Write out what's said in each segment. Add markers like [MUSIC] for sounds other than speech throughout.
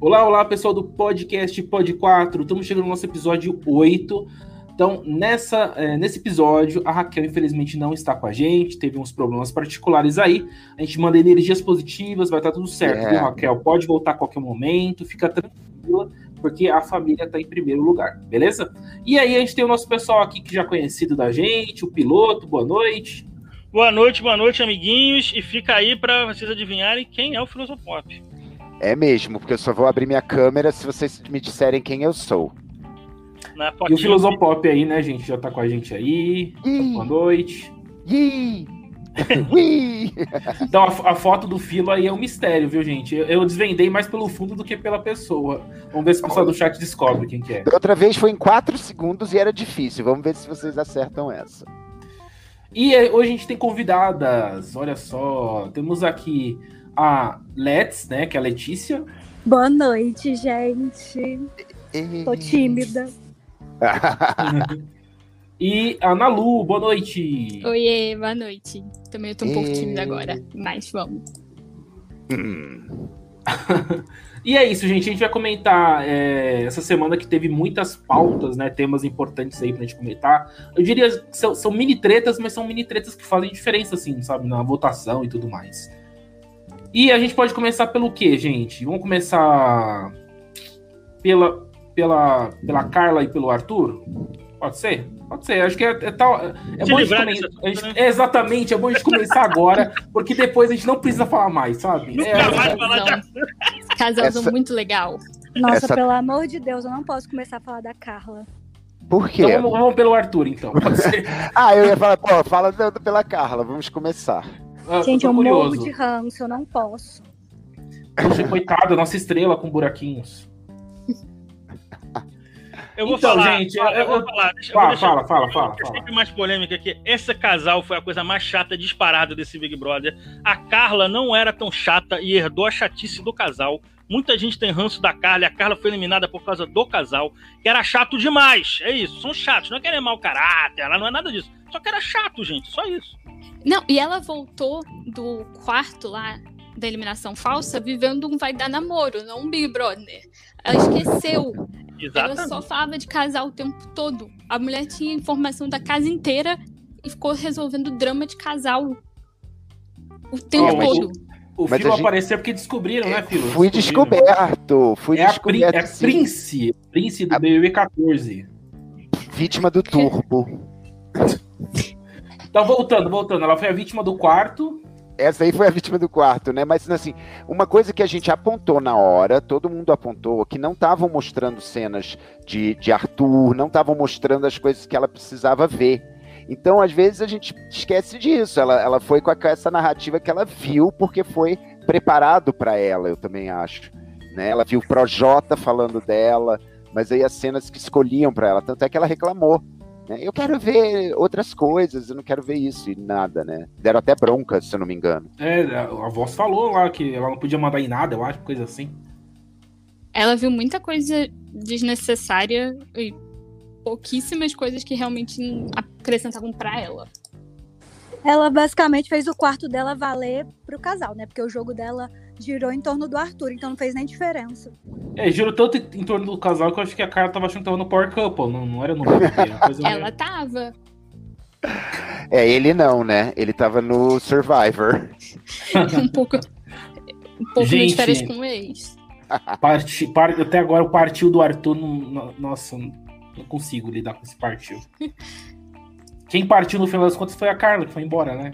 Olá, olá, pessoal do podcast Pod 4. Estamos chegando no nosso episódio 8. Então, nessa, é, nesse episódio, a Raquel, infelizmente, não está com a gente, teve uns problemas particulares aí. A gente manda energias positivas, vai estar tudo certo, É. viu, Raquel? Pode voltar a qualquer momento, fica tranquila, porque a família está em primeiro lugar, beleza? E aí, a gente tem o nosso pessoal aqui que já é conhecido da gente, o piloto, boa noite. Boa noite, boa noite, amiguinhos. E fica aí pra vocês adivinharem quem é o Filosofop. É mesmo, porque eu só vou abrir minha câmera se vocês me disserem quem eu sou. E o. Filosopop aí, né, gente? Já tá com a gente aí. Ih, Boa noite. ih. [LAUGHS] Então, a, a foto do Filo aí é um mistério, viu, gente? Eu, eu desvendei mais pelo fundo do que pela pessoa. Vamos ver se o pessoal do chat descobre quem que é. Outra vez foi em 4 segundos e era difícil. Vamos ver se vocês acertam essa. E é, hoje a gente tem convidadas, olha só. Temos aqui a Let's, né, que é a Letícia. Boa noite, gente. Tô tímida. [LAUGHS] e a Nalu, boa noite. Oiê, boa noite. Também eu tô um pouco tímida agora, mas vamos. Hum. [LAUGHS] E é isso, gente. A gente vai comentar é, essa semana que teve muitas pautas, né? Temas importantes aí pra gente comentar. Eu diria que são, são mini tretas, mas são mini tretas que fazem diferença, assim, sabe? Na votação e tudo mais. E a gente pode começar pelo quê, gente? Vamos começar pela, pela, pela Carla e pelo Arthur? Pode ser? Pode ser. Acho que é, é tal. É bom gente assunto, né? é, exatamente, é bom a gente começar agora, porque depois a gente não precisa falar mais, sabe? Nunca É, mais falar Casalzão. Casalzão Essa- muito legal. Nossa, Essa- pelo amor de Deus, eu não posso começar a falar da Carla. Por quê? Então vamos, vamos pelo Arthur, então. Pode ser. [LAUGHS] Ah, eu ia falar, pô, fala pela Carla, vamos começar. Ah, Gente, eu morro curioso. de ranço, eu não posso. Poxa, coitada, nossa estrela com buraquinhos. Eu vou Então, falar, gente, eu, eu- vou eu- falar. Deixa, eu Fala, vou deixar- fala, fala, fala, É fala. sempre mais polêmica que esse casal foi a coisa mais chata disparada desse Big Brother. A Carla não era tão chata e herdou a chatice do casal. Muita gente tem ranço da Carla e a Carla foi eliminada por causa do casal, que era chato demais. É isso, são chatos. Não é querer mau caráter, ela não é nada disso. Só que era chato, gente, só isso. Não, e ela voltou do quarto lá da eliminação falsa vivendo um vai dar namoro, não um Big Brother. Ela esqueceu. Ela Exatamente. só falava de casal o tempo todo. A mulher tinha informação da casa inteira e ficou resolvendo drama de casal o tempo todo. O Mas Filo gente- apareceu porque descobriram, né, Filo? Fui descoberto, fui É descoberto. é a sim. Prince, Prince do A- BBB 14. Vítima do turbo. [LAUGHS] Então, voltando, voltando. Ela foi a vítima do quarto. Essa aí foi a vítima do quarto, né? Mas assim, uma coisa que a gente apontou na hora, todo mundo apontou, que não estavam mostrando cenas de, de Arthur, não estavam mostrando as coisas que ela precisava ver. Então, às vezes, a gente esquece disso. Ela, ela foi com essa narrativa que ela viu, porque foi preparado para ela, eu também acho. Né? Ela viu o Projota falando dela, mas aí as cenas que escolhiam para ela, tanto é que ela reclamou. Né? Eu quero ver outras coisas, eu não quero ver isso e nada, né? Deram até bronca, se eu não me engano. É, a, a voz falou lá que ela não podia mandar em nada, eu acho, coisa assim. Ela viu muita coisa desnecessária e pouquíssimas coisas que realmente acrescentavam pra ela. Ela basicamente fez o quarto dela valer pro casal, né? Porque o jogo dela girou em torno do Arthur, então não fez nem diferença. É, girou tanto em torno do casal que eu acho que a cara tava achando que tava no Power Couple, não, não era no BBB. era Ela tava. É, ele não, né? Ele tava no Survivor. [LAUGHS] um pouco. Um pouco Gente. de férias com o ex. Parti, par- até agora o partiu do Arthur, não- nossa, não consigo lidar com esse partiu. [LAUGHS] Quem partiu no final das contas foi a Carla, que foi embora, né?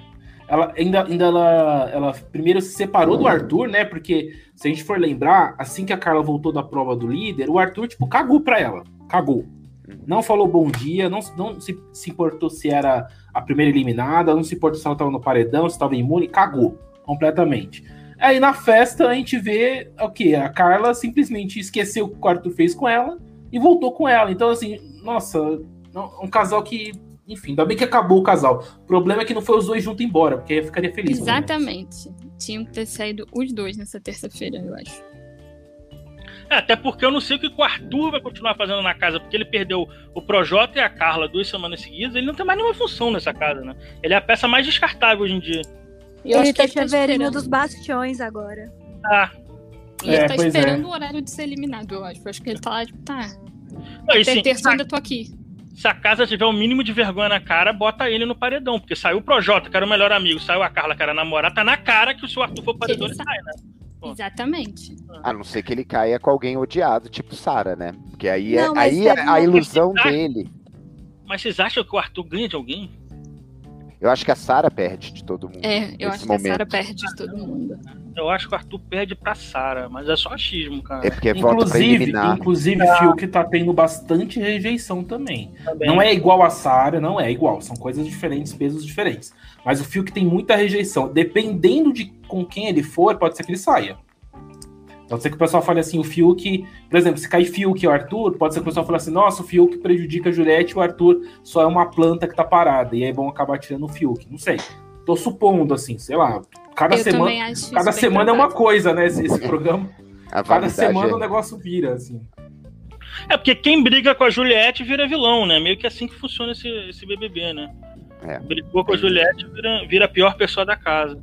Ela ainda, ainda ela, ela primeiro se separou do Arthur, né? Porque se a gente for lembrar, assim que a Carla voltou da prova do líder, o Arthur, tipo, cagou pra ela. Cagou. Não falou bom dia, não, não se, se importou se era a primeira eliminada, não se importou se ela tava no paredão, se tava imune, cagou completamente. Aí na festa a gente vê o que? A Carla simplesmente esqueceu o que o Arthur fez com ela e voltou com ela. Então, assim, nossa, um casal que. Enfim, ainda bem que acabou o casal. O problema é que não foi os dois juntos embora, porque aí eu ficaria feliz. Exatamente. Tinham que ter saído os dois nessa terça-feira, eu acho. É, até porque eu não sei o que o Arthur vai continuar fazendo na casa, porque ele perdeu o Projota e a Carla duas semanas seguidas, ele não tem mais nenhuma função nessa casa, né? Ele é a peça mais descartável hoje em dia. E eu ele acho que tá ele tá dos bastiões agora. Ah, E ele É, tá pois é. esperando o horário de ser eliminado, eu acho. Eu acho que ele tá lá, tipo, tá. Não, e Até sim, terça eu ainda tô aqui. Se a casa tiver o mínimo de vergonha na cara, bota ele no paredão. Porque saiu o Projota, que era o melhor amigo, saiu a Carla, que era a namorada, tá na cara que se o Arthur for paredão, ele Ele sai, né? Pô. Exatamente. A não ser que ele caia com alguém odiado, tipo Sara, né? Porque aí é, Não, mas aí é a ilusão dele. Mas vocês acham que o Arthur ganha de alguém? Eu acho que a Sara perde de todo mundo. É, eu acho que a Sarah momento. perde de todo mundo. Eu acho que o Arthur perde pra Sara, mas é só achismo, cara. É porque vota pra Inclusive, eliminar. inclusive o Fiuk tá tendo bastante rejeição também. Também. Não é igual a Sarah, não é igual. São coisas diferentes, pesos diferentes. Mas o Fiuk tem muita rejeição. Dependendo de com quem ele for, pode ser que ele saia. Pode ser que o pessoal fale assim, o Fiuk, por exemplo, se cai Fiuk e o Arthur, pode ser que o pessoal fale assim, nossa, o Fiuk prejudica a Juliette e o Arthur só é uma planta que tá parada. E aí vão acabar tirando o Fiuk. Não sei. Tô supondo, assim, sei lá. Cada eu semana, cada semana é uma coisa, né? Esse, esse programa. [LAUGHS] A Cada semana é- o negócio vira, assim. É porque quem briga com a Juliette vira vilão, né? Meio que assim que funciona esse, esse BBB, né? É. Brigou com a Juliette, vira, vira a pior pessoa da casa.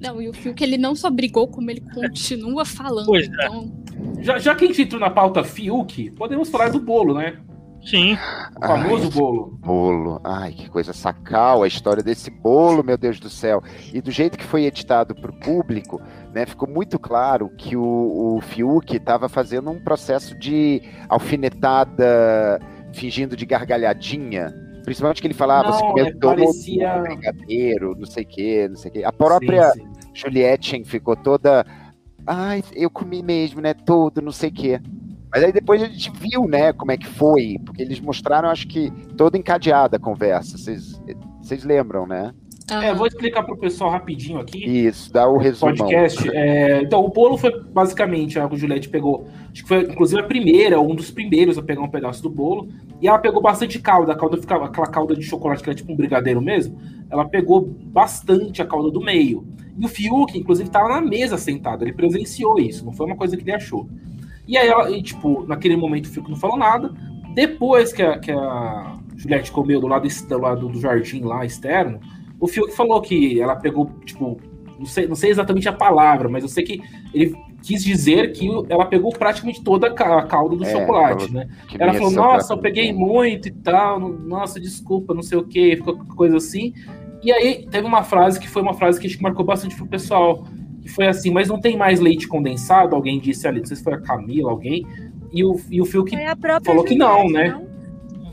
Não, e o Fiuk, ele não só brigou, como ele continua falando. Pois é. Então, Já, já que a gente entrou na pauta Fiuk, podemos falar do bolo, né? Sim. O famoso Ai, bolo. bolo. Ai, que coisa sacal a história desse bolo, meu Deus do céu. E do jeito que foi editado para o público, né, ficou muito claro que o, o Fiuk estava fazendo um processo de alfinetada, fingindo de gargalhadinha. Principalmente que ele falava, Não, você comeu é, todo parecia- um brigadeiro, não sei o que, não sei o que. A própria Sim, sim. Juliette ficou toda. Ai, eu comi mesmo, né? Todo, não sei o quê. Mas aí depois a gente viu, né, como é que foi, porque eles mostraram, acho que, toda encadeada a conversa. Vocês lembram, né? É, vou explicar pro pessoal rapidinho aqui. Isso, dá o resumão. podcast. É, então, o bolo foi basicamente a que o Juliette pegou. Acho que foi, inclusive, a primeira, um dos primeiros a pegar um pedaço do bolo. E ela pegou bastante calda. A calda ficava aquela calda de chocolate que era tipo um brigadeiro mesmo. Ela pegou bastante a calda do meio. E o Fiuk, inclusive, tava na mesa sentado. Ele presenciou isso. Não foi uma coisa que ele achou. E aí, ela, e, tipo, naquele momento o Fiuk não falou nada. Depois que a, que a Juliette comeu do lado, do lado do jardim lá externo, o Fiuk falou que ela pegou, tipo, não sei, não sei exatamente a palavra, mas eu sei que ele quis dizer que ela pegou praticamente toda a ca- a calda do É, chocolate, né? Ela falou, nossa, eu peguei muito e tal, no- nossa, desculpa, não sei o que, ficou coisa assim. E aí teve uma frase que foi uma frase que acho que marcou bastante pro pessoal, que foi assim, mas não tem mais leite condensado? Alguém disse ali, não sei se foi a Camila, alguém, e o, e o Fiuk falou que não, Juliette, né?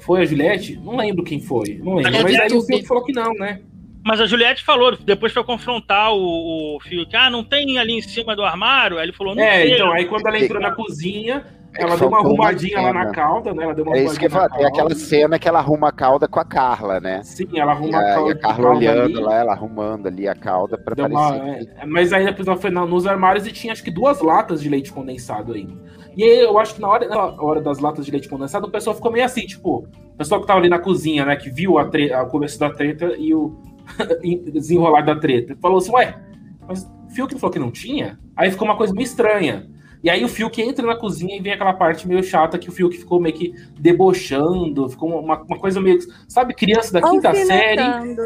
foi a Juliette? Não lembro quem foi, não lembro, É mas aí o. Fiuk falou que não, né? Mas a Juliette falou, depois foi confrontar o, o Fiuk. Ah, não tem ali em cima do armário? Aí ele falou, não É, sei. então, aí quando ela entrou na cozinha, É que ela deu uma faltou uma arrumadinha lá na calda, né? Ela deu uma É isso que eu ia arrumadinha falar. na Tem aquela calda. cena que ela arruma a cauda com a Carla, né? Sim, ela E arruma a, e calda. a Carla calda olhando ali. lá, ela arrumando ali a cauda pra Deu uma- parecer. é, mas aí depois ela foi nos armários e tinha acho que duas latas de leite condensado ainda. E aí eu acho que na hora, na hora das latas de leite condensado, o pessoal ficou meio assim, tipo, o pessoal que tava ali na cozinha, né, que viu a, tre- a começo da treta e o [LAUGHS] desenrolar da treta, falou assim, ué, mas o Fiuk falou que não tinha? Aí ficou uma coisa meio estranha. E aí o Fiuk entra na cozinha e vem aquela parte meio chata que o Fiuk ficou meio que debochando, ficou uma, uma coisa meio, sabe, criança da quinta série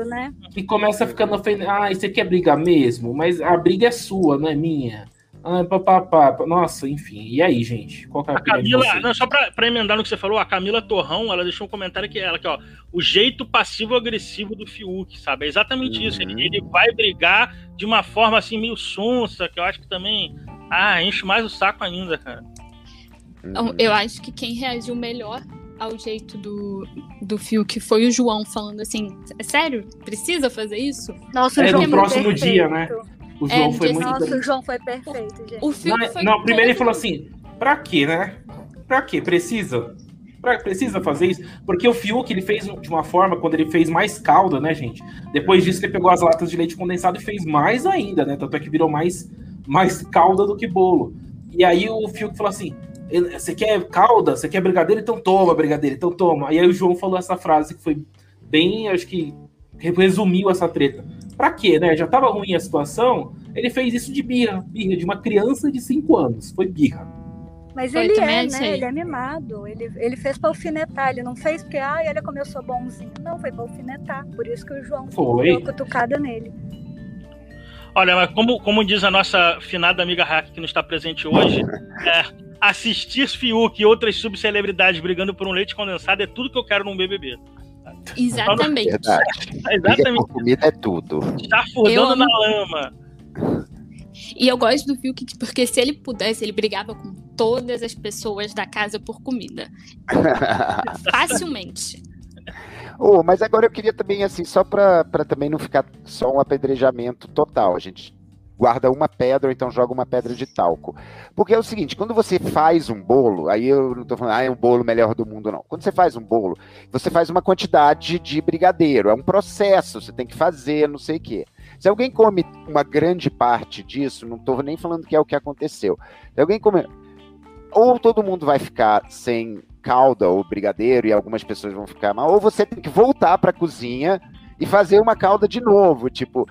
né? que começa ficando ofendendo. Ah, você quer brigar mesmo? Mas a briga é sua, não é minha. Ah, papapá. Nossa, enfim. E aí, gente? Qual que é a, A Camila, não, só pra, pra emendar no que você falou, a Camila Torrão, ela deixou um comentário que ela, que, ó, o jeito passivo-agressivo do Fiuk, sabe? É exatamente isso. Ele, Uhum. ele vai brigar de uma forma assim, meio sonsa, que eu acho que também. Ah, enche mais o saco ainda, cara. Então, Uhum. eu acho que quem reagiu melhor ao jeito do, do Fiuk foi o João falando assim: "É sério? Precisa fazer isso? Nossa, o É, João no foi próximo perfeito. dia, né? O João É, foi muito. Nossa, o João foi perfeito, gente. O Fiuk Não, foi não, primeiro ele falou assim: pra quê, né? Pra quê? Precisa? Pra, precisa fazer isso? Porque o Fiuk ele fez de uma forma, quando ele fez mais calda, né, gente? Depois disso, ele pegou as latas de leite condensado e fez mais ainda, né? Tanto é que virou mais, mais calda do que bolo. E aí o Fiuk falou assim: você quer calda? Você quer brigadeiro? Então toma, brigadeiro, então toma. E aí o João falou essa frase que foi bem, acho que resumiu essa treta. Pra quê, né? Já tava ruim a situação. Ele fez isso de birra, birra de uma criança de 5 anos. Foi birra. Mas Foi, ele é, achei. né? Ele é mimado. Ele, ele fez pra alfinetar. Ele não fez porque, como eu sou bonzinho. Não, foi pra alfinetar. Por isso que o João Foi. deu uma cutucada nele. Olha, mas como, como diz a nossa finada amiga Hack, que não está presente hoje, é, assistir Fiuk e outras subcelebridades brigando por um leite condensado é tudo que eu quero num BBB. Exatamente. [LAUGHS] Verdade. Exatamente. por comida é tudo. Fudando amo- na lama. E eu gosto do Fiuk porque se ele pudesse, ele brigava com todas as pessoas da casa por comida. [LAUGHS] Facilmente. Oh, mas agora eu queria também, assim, só para também não ficar só um apedrejamento total. A gente guarda uma pedra ou então joga uma pedra de talco. Porque é o seguinte, quando você faz um bolo, aí eu não tô falando, ah, é um bolo melhor do mundo, não. Quando você faz um bolo, você faz uma quantidade de brigadeiro, é um processo, você tem que fazer, não sei o quê. Se alguém come uma grande parte disso, não tô nem falando que é o que aconteceu. Se alguém come. Ou todo mundo vai ficar sem calda ou brigadeiro e algumas pessoas vão ficar mal, ou você tem que voltar para a cozinha e fazer uma calda de novo, tipo,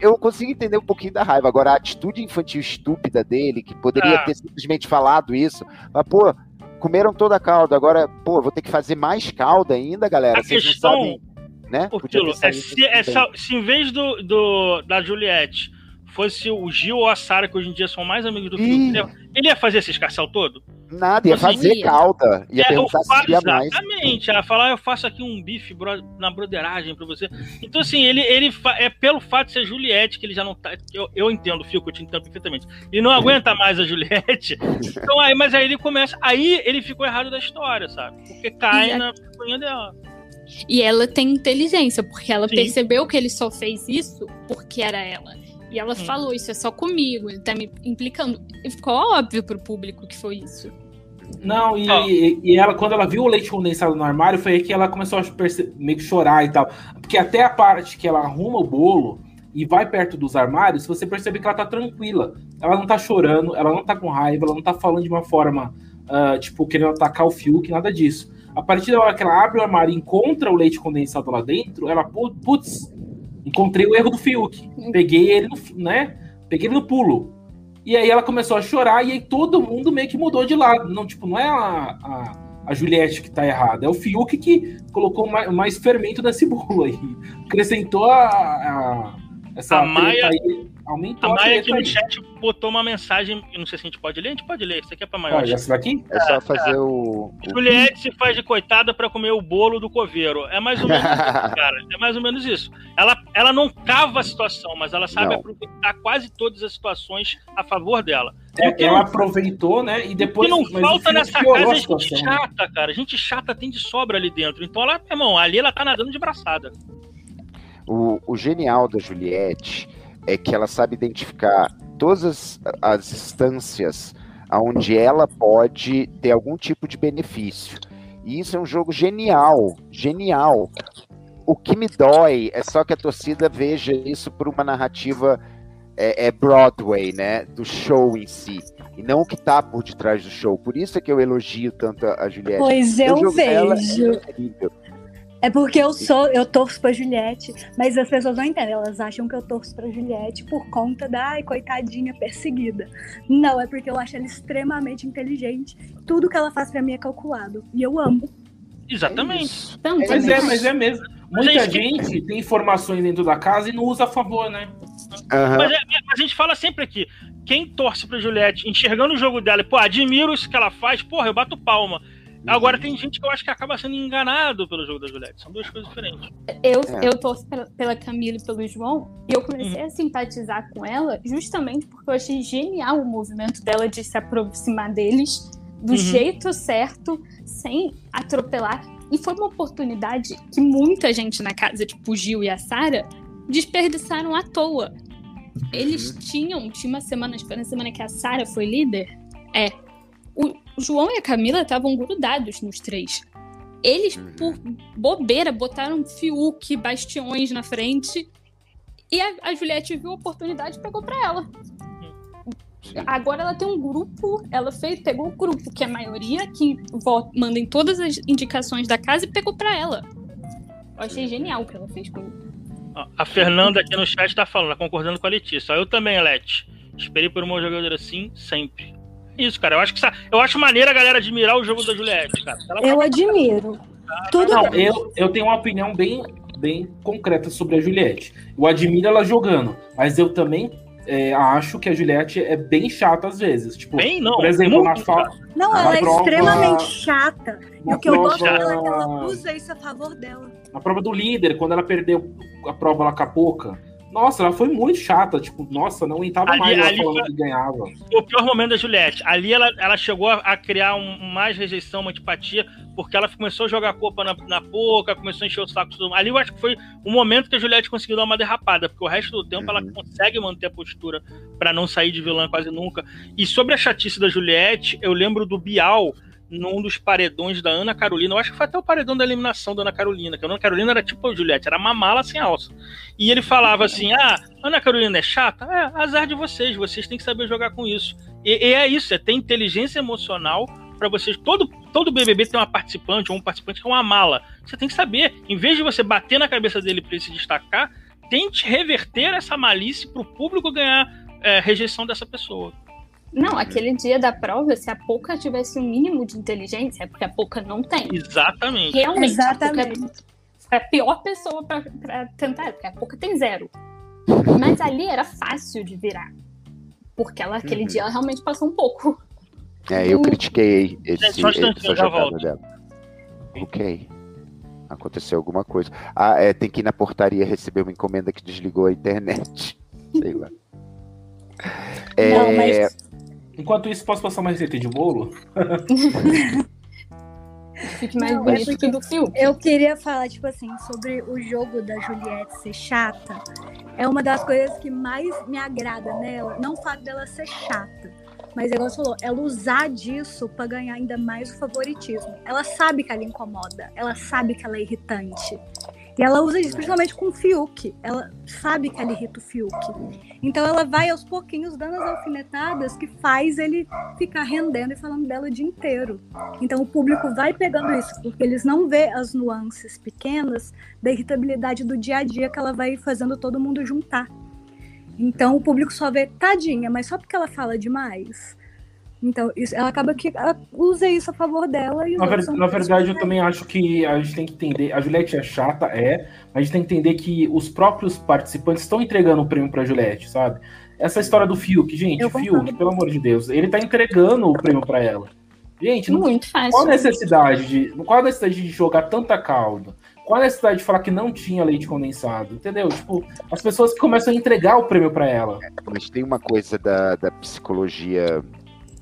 eu consigo entender um pouquinho da raiva. Agora, a atitude infantil estúpida dele, que poderia Ah. ter simplesmente falado isso, mas, pô, comeram toda a calda, agora, pô, vou ter que fazer mais calda ainda, galera. A Vocês questão, não sabem, né? É se, é só- se em vez do, do- da Juliette fosse o Gil ou a Sara, que hoje em dia são mais amigos do Ih. Ia- ele ia fazer esse escarcel todo? Nada, ia fazer sabia. calda, ia É, perguntar se faço- queria mais. Exatamente. Ela fala, ah, eu faço aqui um bife bro- na broderagem pra você. Então, assim, ele, ele é pelo fato de ser Juliette que ele já não tá. Eu, eu entendo o fio que eu te entendo perfeitamente. Ele não aguenta mais a Juliette. [LAUGHS] Então, aí, mas aí ele começa. Aí ele ficou errado da história, sabe? Porque cai E a- na picuinha dela. E ela tem inteligência, porque ela Sim. percebeu que ele só fez isso porque era ela. E ela Hum. falou, isso é só comigo, ele tá me implicando. E ficou óbvio pro público que foi isso. Não, e, e- ela, quando ela viu o leite condensado no armário, foi aí que ela começou a meio que chorar e tal. Porque até a parte que ela arruma o bolo e vai perto dos armários, você percebe que ela tá tranquila. Ela não tá chorando, ela não tá com raiva, ela não tá falando de uma forma, ah, tipo, querendo atacar o Fiuk, nada disso. A partir da hora que ela abre o armário e encontra o leite condensado lá dentro, ela, "Pu- putz, encontrei o erro do Fiuk. Peguei ele, no, né? Peguei ele no pulo. E aí ela começou a chorar e aí todo mundo meio que mudou de lado. Não, tipo, não é a, a, a Juliette que tá errada, é o Fiuk que colocou mais, mais fermento nesse bolo aí. Acrescentou a, a- essa A Maia- aí, aumentou A a, Maia aqui no aí. chat botou uma mensagem. Eu não sei se a gente pode ler. A gente pode ler. Isso aqui é pra maior. Olha, essa daqui? É só fazer o. o- Juliette se faz de coitada pra comer o bolo do coveiro. É mais ou menos isso, [LAUGHS] cara. É mais ou menos isso. Ela, ela não cava a situação, mas ela sabe Não. aproveitar quase todas as situações a favor dela. É, O que ela não- aproveitou, né? E O depois. que não mas o falta nessa casa a é gente né? chata, cara. Gente chata tem de sobra ali dentro. Então ela, meu irmão, ali ela tá nadando de braçada. O, o genial da Juliette é que ela sabe identificar todas as, as instâncias onde ela pode ter algum tipo de benefício. E isso é um jogo genial, genial. O que me dói é só que a torcida veja isso por uma narrativa é, é Broadway, né, do show em si, e não o que tá por detrás do show. Por isso é que eu elogio tanto a Juliette. Pois eu vejo. é incrível. É porque eu sou, eu torço pra Juliette, mas as pessoas não entendem. Elas acham que eu torço pra Juliette por conta da ai, coitadinha perseguida. Não, é porque eu acho ela extremamente inteligente. Tudo que ela faz pra mim é calculado. E eu amo. Exatamente. Então, Mas também. é, mas é mesmo. Mas Muita é que- gente tem informações dentro da casa e não usa a favor, né? Aham. Mas, é- mas a gente fala sempre aqui, quem torce pra Juliette, enxergando o jogo dela, e, pô, admiro isso que ela faz, porra, eu bato palma. Agora tem gente que eu acho que acaba sendo enganado pelo jogo da Juliette. São duas coisas diferentes. Eu, É. eu torço pela, pela Camila e pelo João, e eu comecei a simpatizar com ela justamente porque eu achei genial o movimento dela de se aproximar deles do Uhum. jeito certo, sem atropelar. E foi uma oportunidade que muita gente na casa, tipo o Gil e a Sara, desperdiçaram à toa. Eles tinham, tinha uma semana, acho que foi na semana que a Sara foi líder, é. O João e a Camila estavam grudados nos três. Eles, Uhum. por bobeira, botaram Fiuk, Bastiões na frente. E a, a Juliette viu a oportunidade e pegou pra ela. Agora ela tem um grupo, ela fez, pegou o grupo, que é a maioria, que vota, manda em todas as indicações da casa e pegou pra ela. Eu achei genial o que ela fez com A Fernanda aqui no chat tá falando, tá concordando com a Letícia. Eu também, Alete. Esperei por uma jogadora assim, sempre. Isso, cara. Eu acho que eu acho maneiro a galera admirar o jogo da Juliette, cara. Ela Eu admiro. Tudo Não, eu, eu tenho uma opinião bem bem concreta sobre a Juliette. Eu admiro ela jogando, mas eu também é, acho que a Juliette é bem chata às vezes. Tipo, Bem, não. por exemplo, na Muito fa... Não, Na ela é prova- extremamente chata. E o que eu gosto dela é que ela usa isso a favor dela. na prova do líder, quando ela perdeu a prova lá com a Poca. Nossa, ela foi muito chata. Tipo, nossa, não aguentava Ali- mais ela ali falando foi- que ganhava. O pior momento da Juliette. Ali ela, ela chegou a, criar um, mais rejeição, uma antipatia, porque ela começou a jogar a culpa na, na boca, começou a encher o saco. de todo mundo. Ali eu acho que foi o momento que a Juliette conseguiu dar uma derrapada, porque o resto do tempo ela Uhum. consegue manter a postura pra não sair de vilã quase nunca. E sobre a chatice da Juliette, eu lembro do Bial num dos paredões da Ana Carolina. Eu acho que foi até o paredão da eliminação da Ana Carolina, que a Ana Carolina era tipo a Juliette, era uma mala sem alça. E ele falava assim: Ah, Ana Carolina é chata? É, azar de vocês, vocês têm que saber jogar com isso. E, e é isso, é ter inteligência emocional para vocês. Todo, todo BBB tem uma participante ou um participante que é uma mala. Você tem que saber, em vez de você bater na cabeça dele para ele se destacar, tente reverter essa malícia para o público ganhar é, rejeição dessa pessoa. Não, aquele dia da prova, se a Poca tivesse um mínimo de inteligência, é porque a Poca não tem. Exatamente. Realmente, Exatamente. a é a pior pessoa pra, pra tentar, porque a Poca tem zero. Mas ali era fácil de virar. Porque ela, aquele Uhum. dia, ela realmente passou um pouco. É, eu critiquei esse, Gente, só essa já jogada volto. dela. Ok. Aconteceu alguma coisa. Ah, é, tem que ir na portaria receber uma encomenda que desligou a internet. [LAUGHS] Sei lá. É, Não, mas Enquanto isso, posso passar uma receita de bolo? [LAUGHS] Fique mais Não, é bonito porque que do Fiuk. eu queria falar, tipo assim, sobre o jogo da Juliette ser chata. É uma das coisas que mais me agrada nela. Não o fato dela ser chata. Mas, igual você falou, ela usar disso pra ganhar ainda mais o favoritismo. Ela sabe que ela incomoda. Ela sabe que ela é irritante. E ela usa isso principalmente com o Fiuk. Ela sabe que ela irrita o Fiuk. Então ela vai aos pouquinhos dando as alfinetadas que faz ele ficar rendendo e falando dela o dia inteiro. Então o público vai pegando isso, porque eles não vê as nuances pequenas da irritabilidade do dia a dia que ela vai fazendo todo mundo juntar. Então o público só vê tadinha, mas só porque ela fala demais. Então isso, ela acaba que ela usa isso a favor dela e Na, ver- na verdade, eu também acho que a gente tem que entender. A Juliette é chata, é, mas a gente tem que entender que os próprios participantes estão entregando o prêmio pra Juliette, sabe? Essa história do Fiuk, gente, Eu Fiuk, concordo. pelo amor de Deus, ele tá entregando o prêmio pra ela. Gente, não, Muito qual a fácil. necessidade de. Qual a necessidade de jogar tanta calda? Qual a necessidade de falar que não tinha leite condensado? Entendeu? Tipo, as pessoas que começam a entregar o prêmio pra ela. Mas tem uma coisa da, da psicologia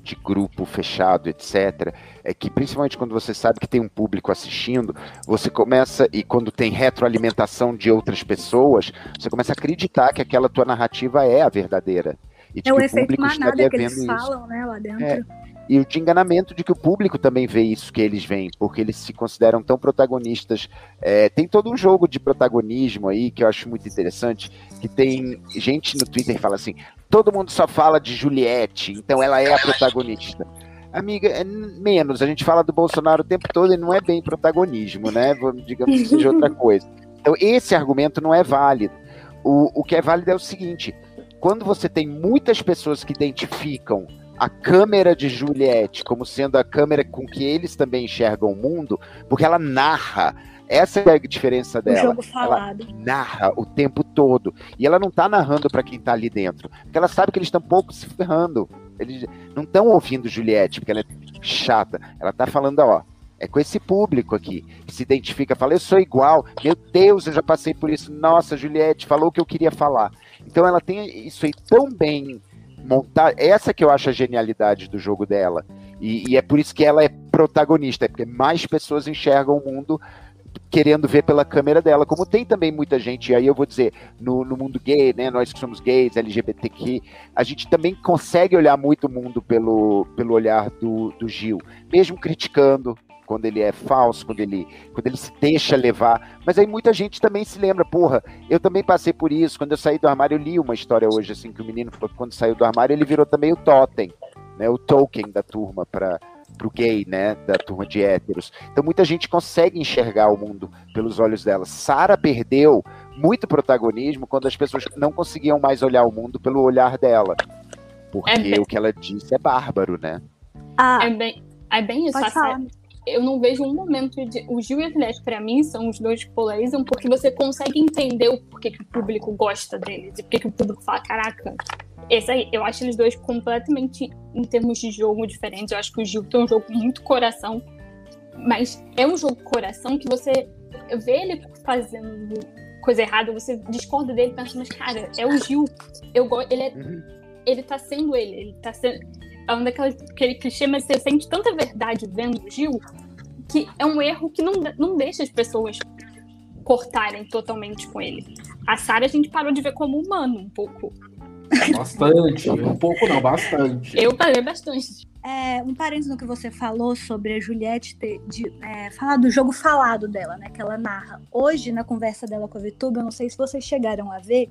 de grupo fechado, etc., é que principalmente quando você sabe que tem um público assistindo, você começa, e quando tem retroalimentação de outras pessoas, você começa a acreditar que aquela tua narrativa é a verdadeira. E de É o que o efeito público manada que eles isso. falam, né, lá dentro. É. E o de enganamento de que o público também vê isso que eles veem, porque eles se consideram tão protagonistas. É, tem todo um jogo de protagonismo aí que eu acho muito interessante, que tem gente no Twitter que fala assim, todo mundo só fala de Juliette, então ela é a protagonista. Amiga, é menos, a gente fala do Bolsonaro o tempo todo e não é bem protagonismo, né? Digamos que seja outra [LAUGHS] coisa. Então, esse argumento não é válido. O, o que é válido é o seguinte: quando você tem muitas pessoas que identificam a câmera de Juliette como sendo a câmera com que eles também enxergam o mundo, porque ela narra. Essa é a diferença O dela. jogo falado. Narra o tempo todo. E ela não tá narrando para quem tá ali dentro. Porque ela sabe que eles estão pouco se ferrando. Eles não estão ouvindo Juliette, porque ela é chata. Ela tá falando, ó. É com esse público aqui, que se identifica, fala, eu sou igual, meu Deus, eu já passei por isso, nossa, Juliette falou o que eu queria falar. Então ela tem isso aí tão bem montado, essa que eu acho a genialidade do jogo dela. E, e é por isso que ela é protagonista, é porque mais pessoas enxergam o mundo querendo ver pela câmera dela, como tem também muita gente, e aí eu vou dizer, no, no mundo gay, né, nós que somos gays, LGBTQ, a gente também consegue olhar muito o mundo pelo, pelo olhar do, do Gil, mesmo criticando quando ele é falso, quando ele, quando ele se deixa levar, mas aí muita gente também se lembra, porra, eu também passei por isso, quando eu saí do armário, eu li uma história hoje, assim, que o menino falou que quando saiu do armário, ele virou também o totem, né, o token da turma para pro gay, né, da turma de héteros. Então muita gente consegue enxergar o mundo pelos olhos dela. Sara perdeu muito protagonismo quando as pessoas não conseguiam mais olhar o mundo pelo olhar dela. Porque É bem- o que ela disse é bárbaro, né? Ah, É bem, é bem isso. A Sara. Eu não vejo um momento de. O Gil e a Juliette, pra mim, são os dois que polarizam, porque você consegue entender o porquê que o público gosta deles e porquê que o público fala: caraca, esse aí, eu acho eles dois completamente, em termos de jogo, diferentes. Eu acho que o Gil tem um jogo muito coração, mas é um jogo coração que você vê ele fazendo coisa errada, você discorda dele, pensa, mas cara, é o Gil. Eu, ele, é, ele tá sendo ele, ele tá sendo. É um daqueles aquele clichê, mas você sente tanta verdade vendo o Gil que é um erro que não, não deixa as pessoas cortarem totalmente com ele. A Sarah a gente parou de ver como humano um pouco. Bastante. [LAUGHS] um pouco não, bastante. Eu parei bastante. É, um parênteses no que você falou sobre a Juliette ter de, é, falar do jogo falado dela, né? Que ela narra. Hoje, na conversa dela com a VTube, eu não sei se vocês chegaram a ver,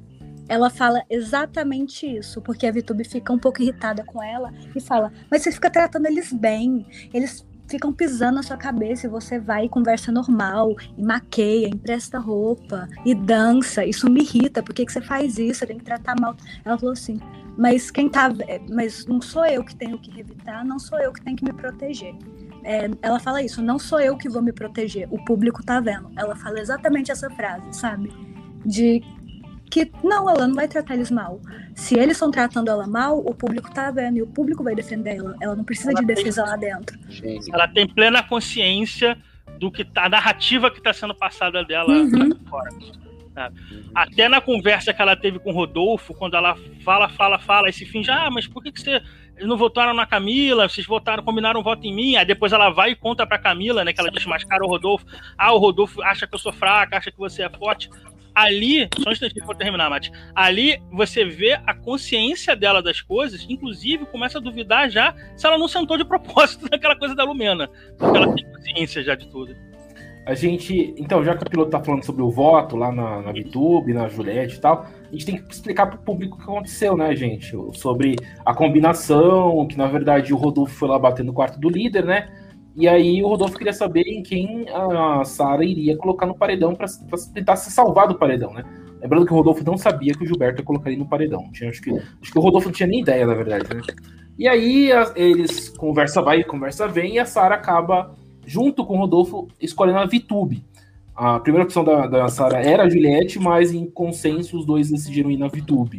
ela fala exatamente isso, porque a VTube fica um pouco irritada com ela e fala: Mas você fica tratando eles bem, eles ficam pisando na sua cabeça e você vai e conversa normal, e maqueia, empresta roupa e dança. Isso me irrita, por que, que você faz isso? Você tem que tratar mal. Ela falou assim: mas quem tá. Mas não sou eu que tenho que revitar, não sou eu que tenho que me proteger. É, ela fala isso, não sou eu que vou me proteger, o público tá vendo. Ela fala exatamente essa frase, sabe? De que não, ela não vai tratar eles mal. Se eles estão tratando ela mal, o público tá vendo e o público vai defender ela. Ela não precisa ela de defesa lá dentro. Ela tem plena consciência do que tá, a narrativa que está sendo passada dela uhum. fora. Até na conversa que ela teve com o Rodolfo, quando ela fala, fala, fala, e se finge, ah, mas por que, que você eles não votaram na Camila, vocês votaram, combinaram um voto em mim, aí depois ela vai e conta pra Camila, né, que ela desmascara o Rodolfo, ah, o Rodolfo acha que eu sou fraca, acha que você é forte, ali, só um instantinho para terminar, Mate. Ali você vê a consciência dela das coisas, inclusive começa a duvidar já se ela não sentou de propósito [LAUGHS] naquela coisa da Lumena. Porque ela tem consciência já de tudo. A gente. Então, já que o piloto tá falando sobre o voto lá na, na na Juliette e tal, a gente tem que explicar pro público o que aconteceu, né, gente? Sobre a combinação, que na verdade o Rodolfo foi lá bater no quarto do líder, né? E aí o Rodolfo queria saber em quem a Sara iria colocar no paredão para tentar se salvar do paredão, né? Lembrando que o Rodolfo não sabia que o Gilberto ia colocar ele no paredão. Tinha, acho, que, acho que o Rodolfo não tinha nem ideia, na verdade, né? E aí a, eles conversa vai, conversa vem, e a Sara acaba, junto com o Rodolfo, escolhendo a Vitube. A primeira opção da, da Sara era a Juliette, mas em consenso os dois decidiram ir na Vitube.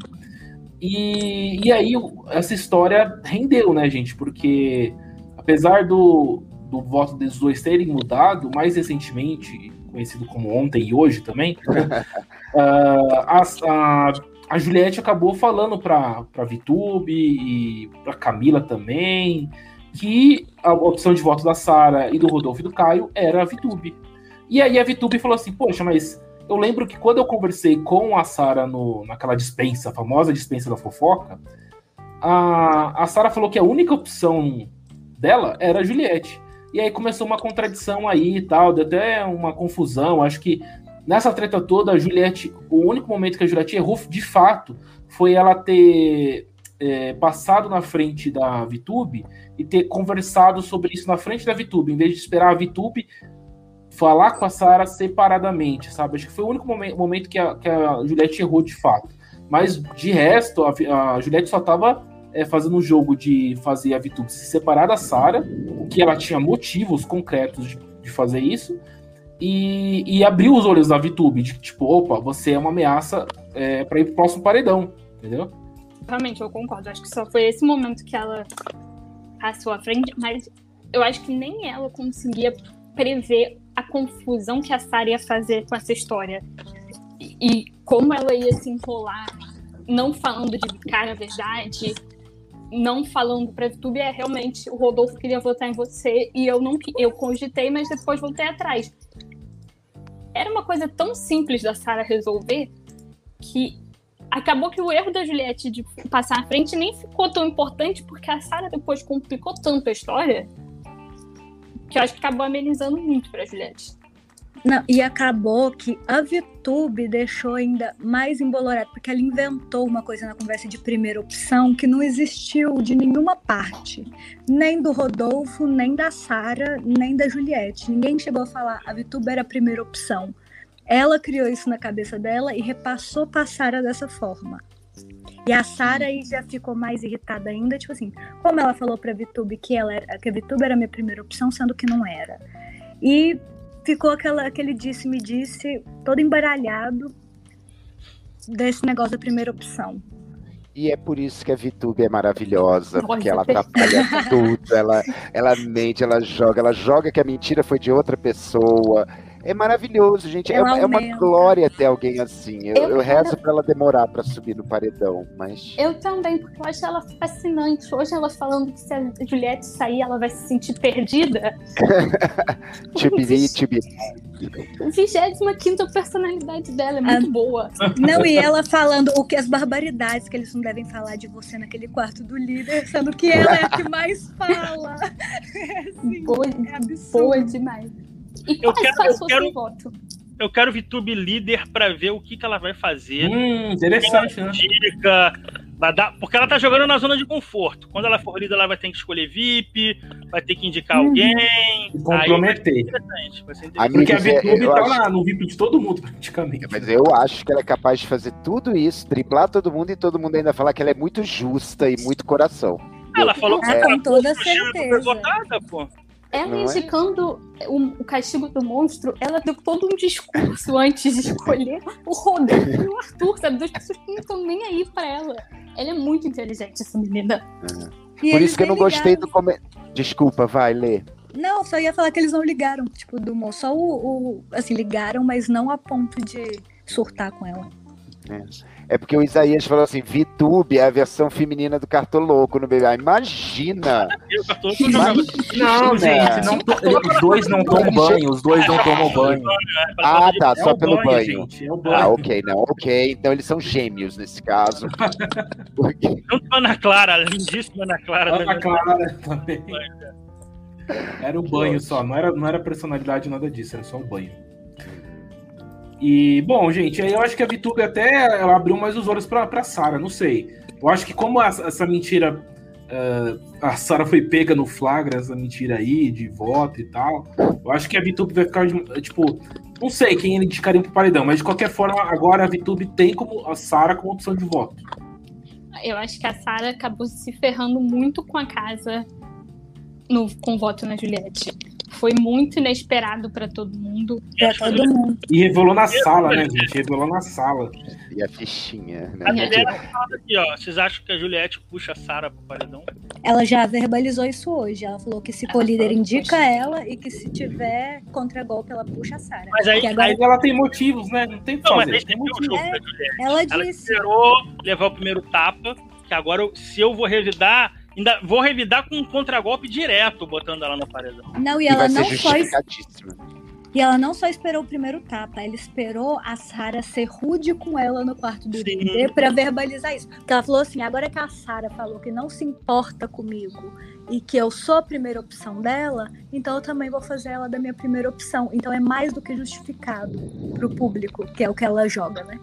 E, e aí essa história rendeu, né, gente? Porque apesar do, do voto dos dois terem mudado, mais recentemente, conhecido como ontem e hoje também, [LAUGHS] uh, a, a, a, Juliette acabou falando para a Vitube e para Camila também que a opção de voto da Sara e do Rodolfo e do Caio era a Vitube. E aí a Vitube falou assim: Poxa, mas eu lembro que quando eu conversei com a Sara naquela dispensa, a famosa dispensa da fofoca, a, a Sara falou que a única opção dela era a Juliette. E aí começou uma contradição aí e tal, deu até uma confusão. Acho que nessa treta toda, a Juliette, o único momento que a Juliette errou de fato foi ela ter é, passado na frente da VTube e ter conversado sobre isso na frente da VTube, em vez de esperar a VTube falar com a Sara separadamente, sabe? Acho que foi o único momento, momento que, a, que a Juliette errou de fato. Mas de resto, a, a Juliette só tava é, fazendo um jogo de fazer a VTube se separar da Sara, o que ela tinha motivos concretos de, de fazer isso, e, e abriu os olhos da VTube, de tipo, opa, você é uma ameaça é, para ir pro próximo paredão, entendeu? Realmente, eu concordo. Acho que só foi esse momento que ela passou à frente, mas eu acho que nem ela conseguia prever a confusão que a Sara ia fazer com essa história. E, e como ela ia se enrolar, não falando de cara a verdade, não falando para YouTube é realmente o Rodolfo queria votar em você e eu não eu cogitei, mas depois voltei atrás. Era uma coisa tão simples da Sara resolver que acabou que o erro da Juliette de passar à frente nem ficou tão importante porque a Sara depois complicou tanto a história que eu acho que acabou amenizando muito para Juliette. Não, e acabou que a VTube deixou ainda mais embolorado, porque ela inventou uma coisa na conversa de primeira opção que não existiu de nenhuma parte. Nem do Rodolfo, nem da Sara, nem da Juliette. Ninguém chegou a falar a VTube era a primeira opção. Ela criou isso na cabeça dela e repassou para a Sara dessa forma. E a Sara aí já ficou mais irritada ainda, tipo assim, como ela falou pra Vitube que ela era, que a Vitube era a minha primeira opção, sendo que não era. E ficou aquela, aquele disse-me disse todo embaralhado desse negócio da primeira opção. E é por isso que a VTube é maravilhosa, Nossa, porque ela atrapalha tudo, ela, ela mente, ela joga, ela joga que a mentira foi de outra pessoa. É maravilhoso, gente. É, é uma glória ter alguém assim. Eu, Eu eu rezo pra ela demorar pra subir no paredão, mas. Eu também, porque eu acho ela fascinante. Hoje ela falando que se a Juliette sair, ela vai se sentir perdida. Tibiri, tibiri. 25 personalidade dela é muito boa. Não, e ela falando o que as barbaridades que eles não devem falar de você naquele quarto do líder, sendo que ela é a que mais fala. [LAUGHS] É assim, Boa, é absurdo. boa demais. E Eu quero- passou eu quero- voto. Eu quero VTube líder pra ver o que, que ela vai fazer. Hum, interessante, né? Dica, vai dar- porque ela tá jogando na zona de conforto. Quando ela for líder, ela vai ter que escolher VIP, vai ter que indicar Uhum. alguém. Se Aí vai ser comprometer. interessante. Vai ser A interessante. Porque a VTube tá acho- lá no VIP de todo mundo, praticamente. Mas eu acho que ela é capaz de fazer tudo isso, driblar todo mundo e todo mundo ainda falar que ela é muito justa e muito coração. Ela falou que Ah, ela com toda certeza. votada, pô. Ela Não é? indicando o, o castigo do monstro, ela deu todo um discurso [LAUGHS] antes de escolher o Rodrigo e o Arthur, sabe? Duas pessoas que não estão nem aí pra ela. Ela é muito inteligente, essa menina. E Por isso que eu não nem gostei ligaram. do comentário. Desculpa, vai, Lê. Não, só ia falar que eles não ligaram, tipo, do Mo. Só o, o- Assim, ligaram, mas não a ponto de surtar com ela. É porque o Isaías falou assim: VTube é a versão feminina do Cartoloco no BBA. Imagina! Tô. Não, gente, não to- os dois não tomam banho, os dois não tomam banho. Ah, tá, É só o pelo banho. é o banho. Ah, ok, não, ok. Então eles são gêmeos nesse caso. [LAUGHS] Porque Junto com a Ana Clara, lindíssima Ana Clara. Ana? Clara também. Era o banho só, não era, não era personalidade, nada disso, era só o banho. E, bom, gente, aí eu acho que a VTube até ela abriu mais os olhos pra, pra Sarah, não sei. Eu acho que como essa, essa mentira. ah, a Sarah foi pega no flagra, essa mentira aí, de voto e tal. Eu acho que a VTube vai ficar, tipo. Não sei quem ele indicaria pro paredão, mas de qualquer forma, agora a VTube tem como a Sarah como opção de voto. Eu acho que a Sarah acabou se ferrando muito com a casa no, com o voto na Juliette. Foi muito inesperado pra todo mundo. Pra todo mundo. E revelou na sala, né, gente? Revelou na sala. e a fichinha, né? A. Juliette fala aqui, ó. Vocês acham que a Juliette puxa a Sara pro paredão? Ela já verbalizou isso hoje. Ela falou que se for líder, indica ela e que se tiver contragolpe, ela puxa a Sara. Mas aí, agora aí ela tem motivos, né? Não tem o que não, mas aí Tem você viu o motivos. jogo É. Juliette. Ela Ela disse. esperou levar o primeiro tapa, que agora, eu- se eu vou revidar, ainda vou revidar com um contragolpe direto, botando ela no paredão. Não, e E ela ser não só. E ela não só esperou o primeiro tapa, ela esperou a Sara ser rude com ela no quarto do líder pra verbalizar isso. Porque ela falou assim: agora que a Sara falou que não se importa comigo e que eu sou a primeira opção dela, então eu também vou fazer ela da minha primeira opção. Então é mais do que justificado pro público, que é o que ela joga, né?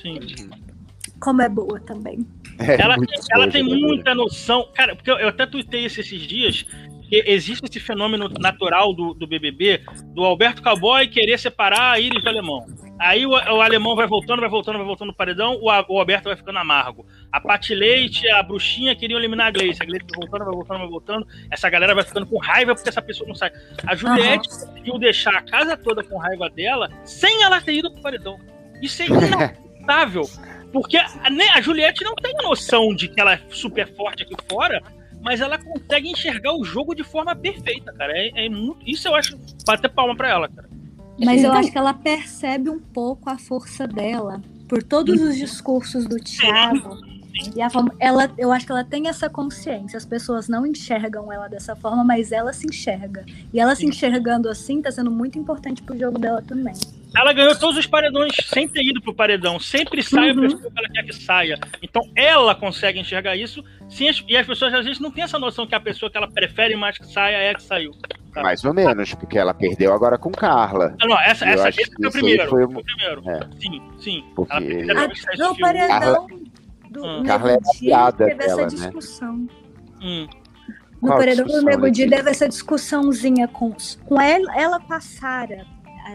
Sim. Como é boa também. É Ela, muito tem, ela tem né? muita noção. Cara, porque eu, eu até tuitei isso esses dias. Que existe esse fenômeno natural do, do BBB, do Alberto Cowboy querer separar a Iris do alemão. Aí o, o alemão vai voltando, vai voltando, vai voltando no paredão, o, o Alberto vai ficando amargo. A Pati Leite, a bruxinha queriam eliminar a Gleice. A Gleice vai voltando, vai voltando, vai voltando. Essa galera vai ficando com raiva porque essa pessoa não sai. A Juliette conseguiu deixar a casa toda com raiva dela sem ela ter ido pro paredão. Isso é [LAUGHS] inacreditável. Porque a, né, a Juliette não tem a noção de que ela é super forte aqui fora, mas ela consegue enxergar o jogo de forma perfeita, cara. É, é muito, isso eu acho bater palma pra ela, cara. Mas eu Então- acho que ela percebe um pouco a força dela por todos os discursos do Thiago. E a forma, ela, eu acho que ela tem essa consciência. As pessoas não enxergam ela dessa forma, mas ela se enxerga. E ela se enxergando assim tá sendo muito importante pro jogo dela também. Ela ganhou todos os paredões sem ter ido pro paredão. Sempre sai a Uhum. pessoa que ela quer que saia. Então ela consegue enxergar isso. Sim, e as pessoas às vezes não têm essa noção que a pessoa que ela prefere mais que saia é a que saiu. Mais ou menos, porque ela perdeu agora com Carla. Não, não, essa, essa, acho esse que foi o isso aí primeiro. foi Foi um- o primeiro. É. Sim, sim. Porque- Ela perdeu Ah, a No paredão do Hum. Carla é a piada teve dela, essa né? discussão. Hum. No Qual paredão do Nego Di teve essa discussãozinha com, com ela, ela com a Sara.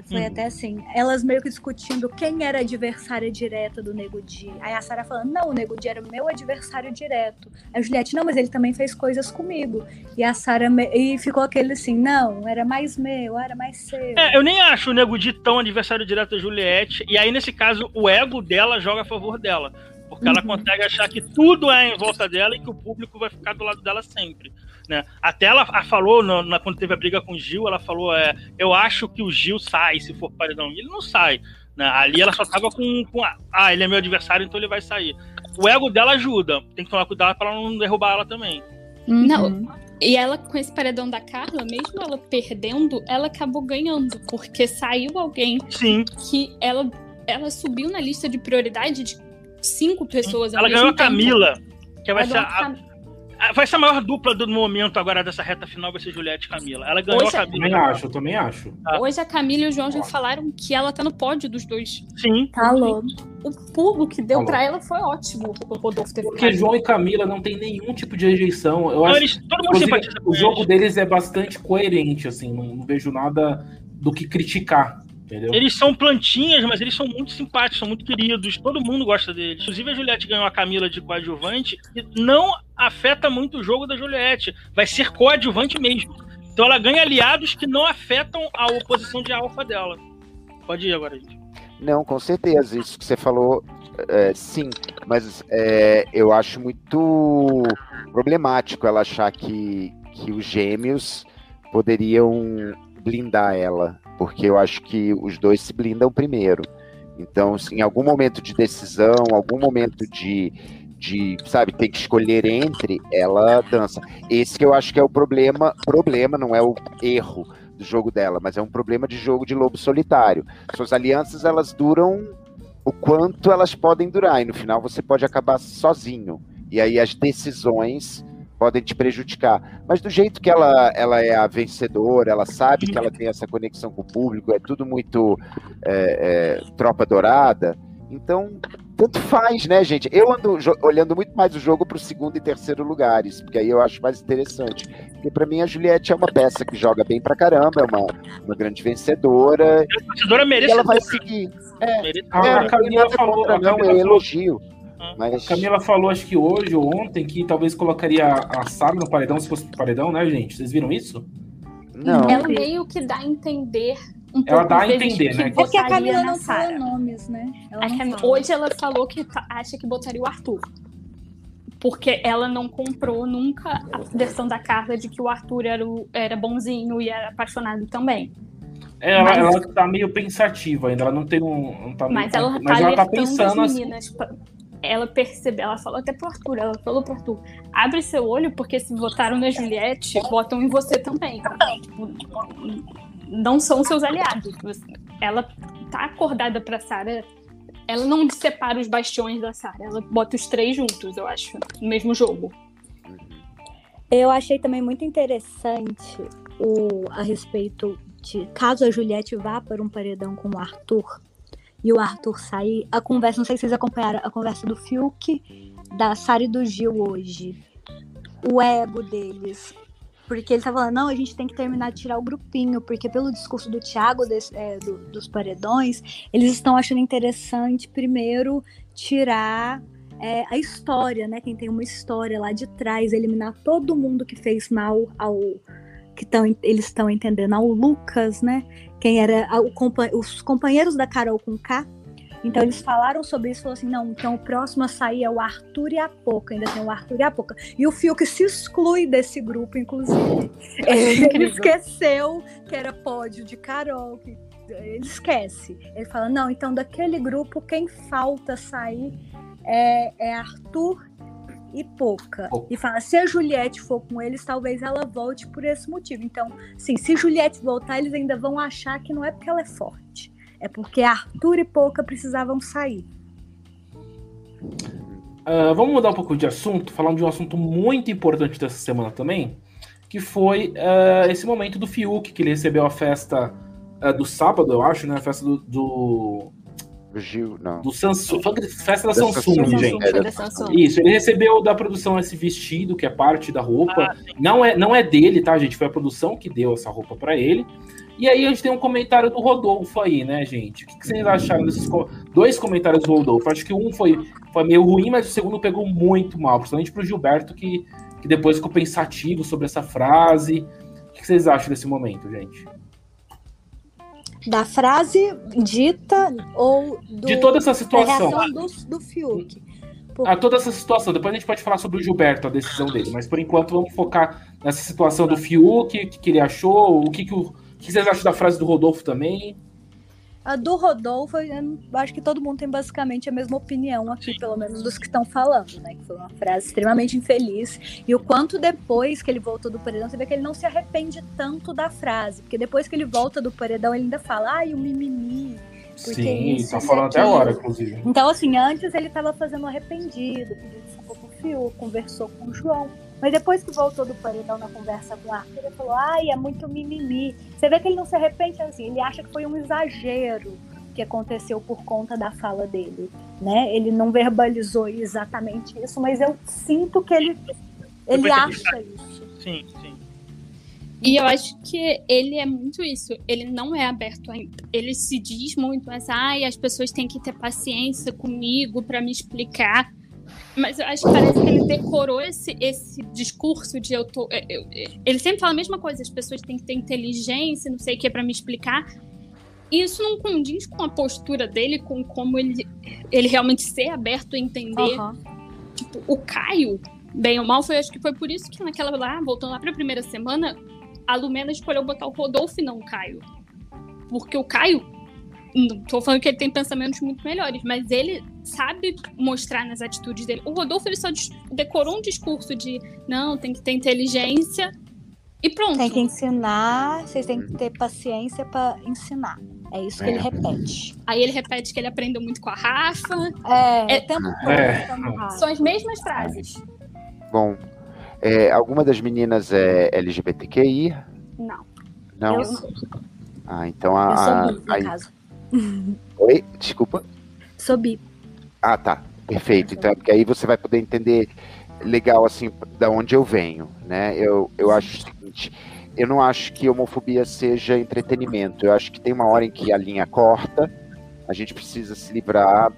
Foi Hum. até assim, elas meio que discutindo quem era a adversária direta do Nego Di. Aí a Sarah falando, não, o Nego Di era meu adversário direto. Aí a Juliette, não, mas ele também fez coisas comigo. E a Sarah, me- e ficou aquele assim, não, era mais meu, era mais seu. É, eu nem acho o Nego Di tão adversário direto da Juliette. E aí, nesse caso, o ego dela joga a favor dela. Porque ela Uhum. consegue achar que tudo é em volta dela e que o público vai ficar do lado dela sempre. Né? Até ela falou, no- na- quando teve a briga com o Gil, ela falou: é, Eu acho que o Gil sai se for paredão. E ele não sai. Né? Ali ela só tava com, com. a- Ah, ele é meu adversário, então ele vai sair. O ego dela ajuda. Tem que tomar cuidado pra ela não derrubar ela também. Não, E ela, com esse paredão da Carla, mesmo ela perdendo, ela acabou ganhando. Porque saiu alguém Sim. que ela, ela subiu na lista de prioridade de cinco pessoas. Ela ganhou a tempo. Camila. Que vai Ela ser a- vai ser a maior dupla do momento agora dessa reta final, vai ser Juliette e Camila. Ela ganhou Hoje- a Eu também Camila. acho, eu também acho. Hoje a Camila e o João já falaram que ela tá no pódio dos dois. Sim. Falou. O pulo que deu Falou. pra ela foi ótimo, o Rodolfo ter Porque. João e Camila não tem nenhum tipo de rejeição. Eu Então, acho eles, todo mundo simpatiza com o jogo eles. deles é bastante coerente, assim, não, não vejo nada do que criticar, entendeu? Eles são plantinhas, mas eles são muito simpáticos, são muito queridos. Todo mundo gosta deles. Inclusive, a Juliette ganhou a Camila de coadjuvante e não afeta muito o jogo da Juliette. Vai ser coadjuvante mesmo. Então ela ganha aliados que não afetam a oposição de alfa dela. Pode ir agora, gente. Não, com certeza, isso que você falou, é, sim, mas é, eu acho muito problemático ela achar que, que os gêmeos poderiam blindar ela, porque eu acho que os dois se blindam primeiro. Então, em algum momento de decisão, algum momento de, de, sabe, ter que escolher entre, ela dança. Esse que eu acho que é o problema, problema, não é o erro do jogo dela, mas é um problema de jogo de lobo solitário. Suas alianças, elas duram o quanto elas podem durar, e no final você pode acabar sozinho. E aí as decisões podem te prejudicar. Mas do jeito que ela, ela é a vencedora, ela sabe que ela tem essa conexão com o público, é tudo muito é, é, tropa dourada. Então, tanto faz, né, gente? Eu ando olhando muito mais o jogo para o segundo e terceiro lugares, porque aí eu acho mais interessante. Porque para mim a Juliette é uma peça que joga bem pra caramba, é uma, uma grande vencedora, A torcedora e merece. ela vai seguir. A, É, a não tem Camila falou, contra, a não, Camila é falou, elogio. Mas a Camila falou, acho que hoje ou ontem, que talvez colocaria a Sara no paredão se fosse pro paredão, né, gente? Vocês viram isso? não. Ela meio que dá a entender um Ela pouco dá a entender, que né? É que a Camila não falou nomes, né? Ela Cam-. Hoje ela falou que tá- acha que botaria o Arthur. Porque ela não comprou nunca a versão da Carla de que o Arthur era, o- era bonzinho e era apaixonado também. É, Ela, Mas- ela tá meio pensativa ainda, ela não tem um. Não tá Mas meio- ela tá mas ela tá alertando pensando as assim. meninas. pra- Ela percebeu, ela falou até pro Arthur, ela falou pro Arthur, abre seu olho, porque se votaram na Juliette, votam em você também. Não são seus aliados. Ela tá acordada pra Sarah. Ela não separa os bastiões da Sarah, ela bota os três juntos, eu acho, no mesmo jogo. Eu achei também muito interessante o, a respeito de caso a Juliette vá para um paredão com o Arthur e o Arthur sair, a conversa, não sei se vocês acompanharam a conversa do Fiuk, da Sara e do Gil hoje. O ego deles. Porque ele tá falando, não, a gente tem que terminar de tirar o grupinho, porque pelo discurso do Thiago desse- é, do- dos paredões, eles estão achando interessante primeiro tirar é, a história, né? Quem tem uma história lá de trás, eliminar todo mundo que fez mal ao que tão, eles estão entendendo ao Lucas, né? Quem era a- o compa- os companheiros da Carol com K. Então eles falaram sobre isso, falaram assim, não, então o próximo a sair é o Arthur e a Poca, ainda tem o Arthur e a Poca. E o Fiuk se exclui desse grupo, inclusive. Ele incrível. esqueceu que era pódio de Carol, que ele esquece. Ele fala, não, então daquele grupo quem falta sair é, é Arthur e. Poca. E fala, se a Juliette for com eles, talvez ela volte por esse motivo. Então, sim, se Juliette voltar, eles ainda vão achar que não é porque ela é forte. É porque Arthur e Poca precisavam sair. Ah, vamos mudar um pouco de assunto, falar de um assunto muito importante dessa semana também, que foi ah, esse momento do Fiuk, que ele recebeu a festa ah, do sábado, eu acho, né? A festa do. do, Gil, não. do Samsung. Festa da Da Samsung, Samsung, gente. É, da Samsung. Isso, ele recebeu da produção esse vestido, que é parte da roupa. Ah, não, é, não é dele, tá, gente? Foi a produção que deu essa roupa pra ele. E aí a gente tem um comentário do Rodolfo aí, né, gente? O que, que vocês acharam desses co dois comentários do Rodolfo? Acho que um foi, foi meio ruim, mas o segundo pegou muito mal, principalmente pro Gilberto, que, que depois ficou pensativo sobre essa frase. O que, que vocês acham desse momento, gente? Da frase dita ou do, De toda essa da situação. reação do, do Fiuk. a toda essa situação. Depois a gente pode falar sobre o Gilberto, a decisão dele. Mas por enquanto vamos focar nessa situação do Fiuk, o que, que ele achou, o que, que, o, o que vocês acham da frase do Rodolfo também. A do Rodolfo, acho que todo mundo tem basicamente a mesma opinião aqui, pelo menos dos que estão falando, né? Que foi uma frase extremamente infeliz. E o quanto depois que ele voltou do paredão, você vê que ele não se arrepende tanto da frase. Porque depois que ele volta do paredão, ele ainda fala, ai, o mimimi. Porque Sim, isso, tá isso, falando até agora, inclusive. Então, assim, antes ele tava fazendo arrependido, pediu desculpa pro Fiuk, conversou com o João. Mas depois que voltou do paredão na conversa com o Arthur, ele falou, ai, é muito mimimi. Você vê que ele não se arrepende assim, ele acha que foi um exagero que aconteceu por conta da fala dele, né? Ele não verbalizou exatamente isso, mas eu sinto que ele, ele Depois acha isso. Sim, sim. E eu acho que ele é muito isso. Ele não é aberto ainda. Ele se diz muito, mas ai, as pessoas têm que ter paciência comigo para me explicar. Mas eu acho que parece que ele decorou esse, esse discurso de eu tô. eu- eu- ele sempre fala a mesma coisa, as pessoas têm que ter inteligência, não sei o que, para me explicar. E isso não condiz com a postura dele, com como ele, ele realmente ser aberto a entender Aham. tipo, o Caio, bem ou mal, foi acho que foi por isso que naquela lá, voltando lá pra primeira semana, a Lumena escolheu botar o Rodolfo e não o Caio. Porque o Caio, não tô falando que ele tem pensamentos muito melhores, mas ele sabe mostrar nas atitudes dele. O Rodolfo, ele só decorou um discurso de não, tem que ter inteligência e pronto. Tem que ensinar, vocês têm que ter paciência pra ensinar. É isso que É. ele repete. Aí ele repete que ele aprendeu muito com a Rafa. É, É- tempo todo. É. São as mesmas frases. Bom, é, alguma das meninas é LGBTQI? Não. Não? Eu sou, Ah, então eu a. sou a- bi, no a- caso. [LAUGHS] Oi? Desculpa. Sou bi. Ah, tá. Perfeito. Então, porque aí você vai poder entender legal, assim, da onde eu venho, né? Eu, eu acho o seguinte, eu não acho que homofobia seja entretenimento. Eu acho que tem uma hora em que a linha corta, a gente precisa se livrar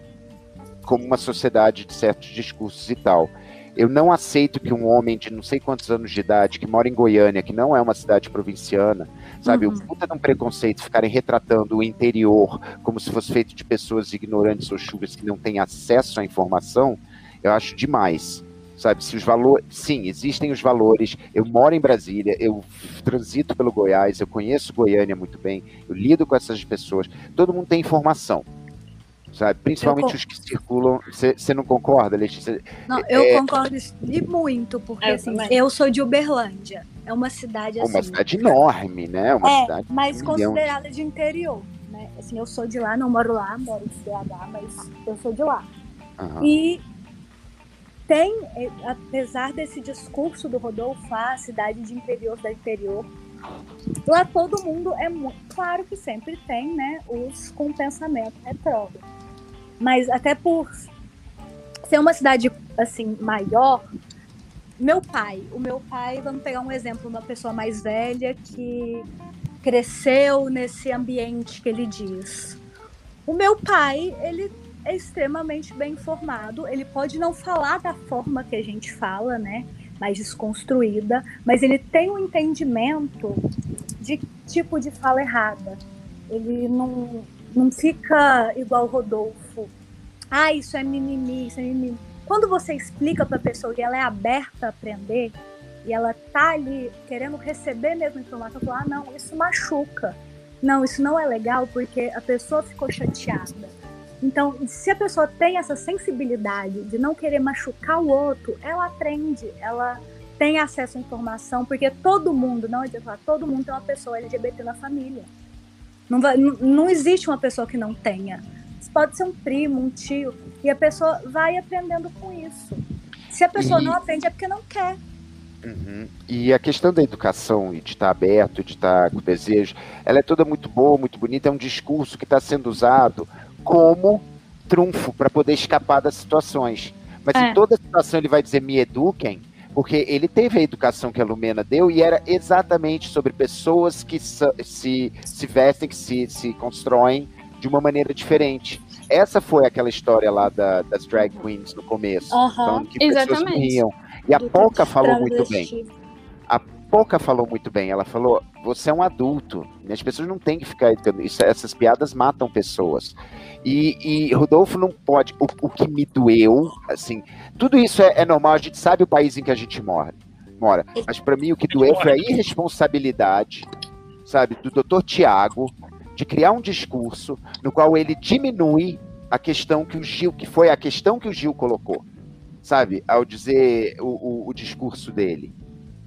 como uma sociedade de certos discursos e tal. Eu não aceito que um homem de não sei quantos anos de idade, que mora em Goiânia, que não é uma cidade provinciana, sabe, Uhum. o puta de um preconceito ficarem retratando o interior como se fosse feito de pessoas ignorantes ou chuvas que não têm acesso à informação, eu acho demais. Sabe, se os valores. Sim, existem os valores. Eu moro em Brasília, eu transito pelo Goiás, eu conheço Goiânia muito bem, eu lido com essas pessoas. Todo mundo tem informação. Sabe? Principalmente os que circulam. Você não concorda, Letícia? Não, eu É. concordo e muito, porque Eu assim, eu sou de Uberlândia. É uma cidade assim. Uma cidade enorme, né? Uma é, cidade. mas de um milhão de- considerada de interior. Né? Assim, eu sou de lá, não moro lá, moro em BH, mas eu sou de lá. Aham. E tem, eh, apesar desse discurso do Rodolfo, ah, cidade de interior da interior, lá todo mundo é muito. Claro que sempre tem, né? Os com pensamento retrógrado. Mas até por ser uma cidade assim maior, meu pai, o meu pai, vamos pegar um exemplo, uma pessoa mais velha que cresceu nesse ambiente que ele diz. O meu pai, ele é extremamente bem informado. Ele pode não falar da forma que a gente fala, né? Mais desconstruída, mas ele tem um entendimento de tipo de fala errada. Ele não, não fica igual o Rodolfo. Ah, isso é mimimi, isso é mimimi. Quando você explica para a pessoa que ela é aberta a aprender e ela tá ali querendo receber mesmo informação, falar, ah, não, isso machuca. Não, isso não é legal porque a pessoa ficou chateada. Então, se a pessoa tem essa sensibilidade de não querer machucar o outro, ela aprende, ela tem acesso à informação, porque todo mundo, não adianta falar, todo mundo tem uma pessoa LGBT na família. Não, vai, não existe uma pessoa que não tenha. Pode ser um primo, um tio, e a pessoa vai aprendendo com isso. Se a pessoa E- não aprende é porque não quer. Uhum. E a questão da educação e de estar aberto, de estar com desejo, ela é toda muito boa, muito bonita, é um discurso que está sendo usado como trunfo para poder escapar das situações. Mas É. em toda situação ele vai dizer me eduquem, Porque ele teve a educação que a Lumena deu e era exatamente sobre pessoas que se, se vestem, que se, se constroem de uma maneira diferente. Essa foi aquela história lá da, das drag queens no começo. Falando que exatamente. pessoas morriam. E a Do Poca falou muito bem. travesti. Poca falou muito bem. Ela falou: você é um adulto. e As pessoas não têm que ficar. Isso, essas piadas matam pessoas. E, e Rodolfo não pode. O, o que me doeu, assim, tudo isso é, é normal. A gente sabe o país em que a gente mora. mora. Mas para mim o que doeu foi a irresponsabilidade, sabe, do Dr. Tiago de criar um discurso no qual ele diminui a questão que o Gil, que foi a questão que o Gil colocou, sabe, ao dizer o, o, o discurso dele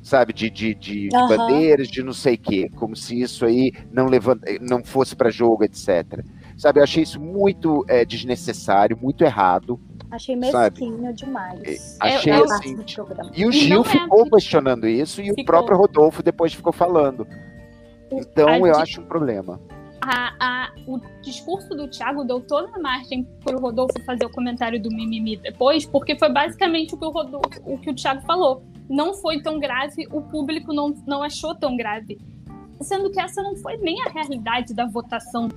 sabe, de, de, de, de Aham. bandeiras, de não sei o quê, como se isso aí não, levanta, não fosse para jogo, etc. Sabe, eu achei isso muito é, desnecessário, muito errado. Achei Sabe? mesquinho demais. Achei eu- assim. Parte do programa. E o E Gil é ficou assim. questionando isso e o Ficou. próprio Rodolfo depois ficou falando. Então A eu acho um problema. A- a- o discurso do Thiago deu toda a margem para o Rodolfo fazer o comentário do mimimi depois, porque foi basicamente o que o, Rodolfo, o, que o Thiago falou. Não foi tão grave, o público não, não achou tão grave. Sendo que essa não foi nem a realidade da votação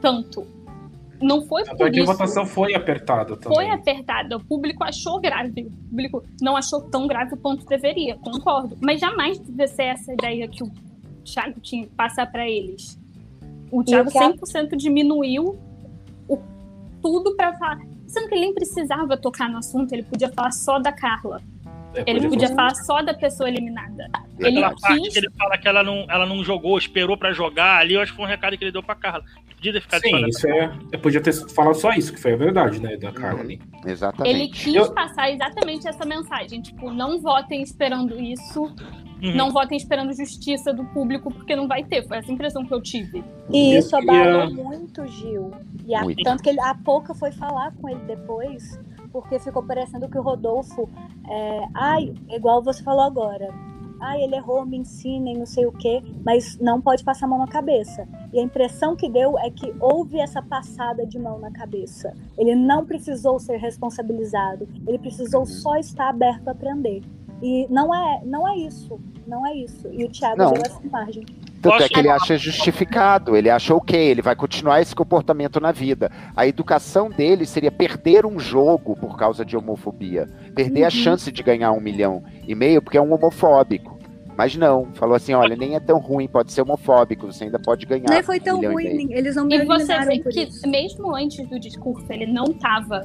tanto. Não foi por que a isso. votação foi apertada também. Foi apertada, o público achou grave. O público não achou tão grave quanto deveria, concordo. Mas jamais devia ser essa ideia que o Thiago tinha que passar para eles. O Thiago que a- 100% diminuiu o, tudo para falar. Sendo que ele nem precisava tocar no assunto, ele podia falar só da Carla. É, Ele podia falar- falar só da pessoa eliminada. Ele Aquela parte quis. que ele fala que ela não, ela não jogou, esperou pra jogar ali, eu acho que foi um recado que ele deu pra Carla. Podia ter ficado só Sim, isso é. Eu podia ter falado só isso, que foi a verdade, né, da Carla ali. Ele Exatamente. quis Eu- passar exatamente essa mensagem. Tipo, não votem esperando isso, Uhum. não votem esperando justiça do público, porque não vai ter. Foi essa impressão que eu tive. E isso abalou muito o Gil. E a- tanto que ele, a Pouca foi falar com ele depois, porque ficou parecendo que o Rodolfo. É, ai, igual você falou agora. Ai, ele errou, me ensinem, não sei o quê, mas não pode passar a mão na cabeça. E a impressão que deu é que houve essa passada de mão na cabeça. Ele não precisou ser responsabilizado, ele precisou Uhum. só estar aberto a aprender. E não é, não é isso, não é isso. E o Thiago Não. deu essa imagem. Tanto é que ele acha justificado, ele acha ok, ele vai continuar esse comportamento na vida. A educação dele seria perder um jogo por causa de homofobia. Perder a Uhum. chance de ganhar um milhão e meio porque é um homofóbico. Mas não, falou assim, olha, nem é tão ruim, pode ser homofóbico, você ainda pode ganhar Nem foi tão um ruim, eles não me E você vê por que, isso. mesmo antes do discurso, ele não estava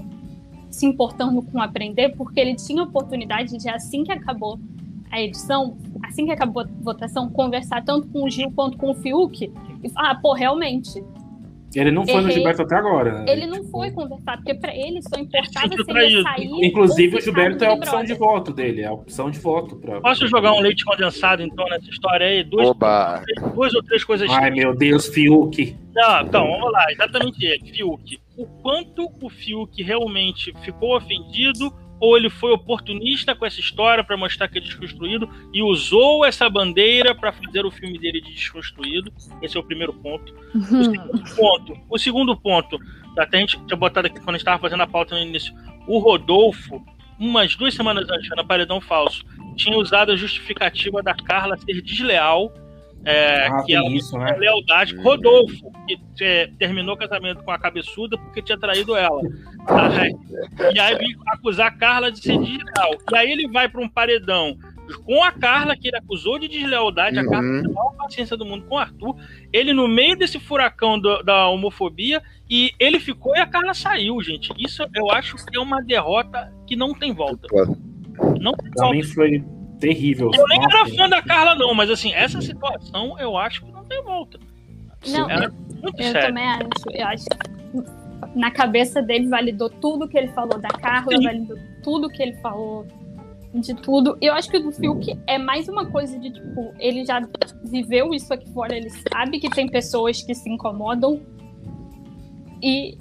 se importando com aprender, porque ele tinha oportunidade de, assim que acabou a edição, assim que acabou a votação, conversar tanto com o Gil quanto com o Fiuk e falar, ah, pô, realmente. Ele não foi no Errei. Gilberto até agora, né? Ele não Tipo, foi conversar, porque pra ele só importava se ele sair. Inclusive, o Gilberto é a no opção de voto dele, é a opção de voto. Pra... Posso jogar um leite condensado, então, nessa história aí? Duas, Oba! duas ou três coisas Ai, meu Deus, Fiuk. Não, então, vamos lá, exatamente ele, Fiuk. O quanto o Fiuk realmente ficou ofendido ou ele foi oportunista com essa história para mostrar que é desconstruído e usou essa bandeira para fazer o filme dele de desconstruído? Esse é o primeiro ponto. O [LAUGHS] segundo ponto, o segundo ponto, até a gente tinha botado aqui quando a gente estava fazendo a pauta no início, o Rodolfo, umas duas semanas antes, na Paredão Falso, tinha usado a justificativa da Carla ser desleal, é, Ah, que ela isso, né? lealdade. Uhum. Rodolfo, que é, terminou o casamento com a cabeçuda porque tinha traído ela. Aí- e aí vem acusar a Carla de ser desleal. E aí ele vai para um paredão com a Carla, que ele acusou de deslealdade, a Carla Uhum. tem a maior paciência do mundo com o Arthur. Ele no meio desse furacão do- da homofobia e ele ficou e a Carla saiu, gente. Isso eu acho que é uma derrota que não tem volta. Não tem volta. mim foi terrível. Eu nem era fã da Carla, não, mas assim, essa situação eu acho que não tem volta. Não, Era muito Eu sério. também acho. Eu acho que na cabeça dele validou tudo que ele falou da Carla, Sim. validou tudo que ele falou de tudo. Eu acho que o do Fiuk é mais uma coisa de tipo, ele já viveu isso aqui fora, ele sabe que tem pessoas que se incomodam. E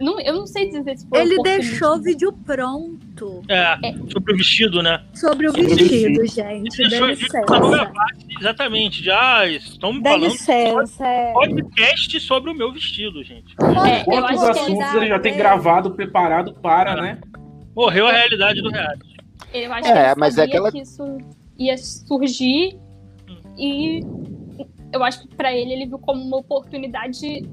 não, eu não sei dizer se foi Ele deixou o vídeo pronto É, sobre o vestido, né? sobre o Sobre vestido, vestido. gente. Deixou gente na licença. base, exatamente. Já estamos Dá falando licença. é. podcast sobre o meu vestido, gente. É, Quantos assuntos ele- ele já tem gravado, preparado para, né? Morreu a realidade do reality. Eu acho É, que ele mas é sabia aquela- que isso ia surgir e eu acho que pra ele ele viu como uma oportunidade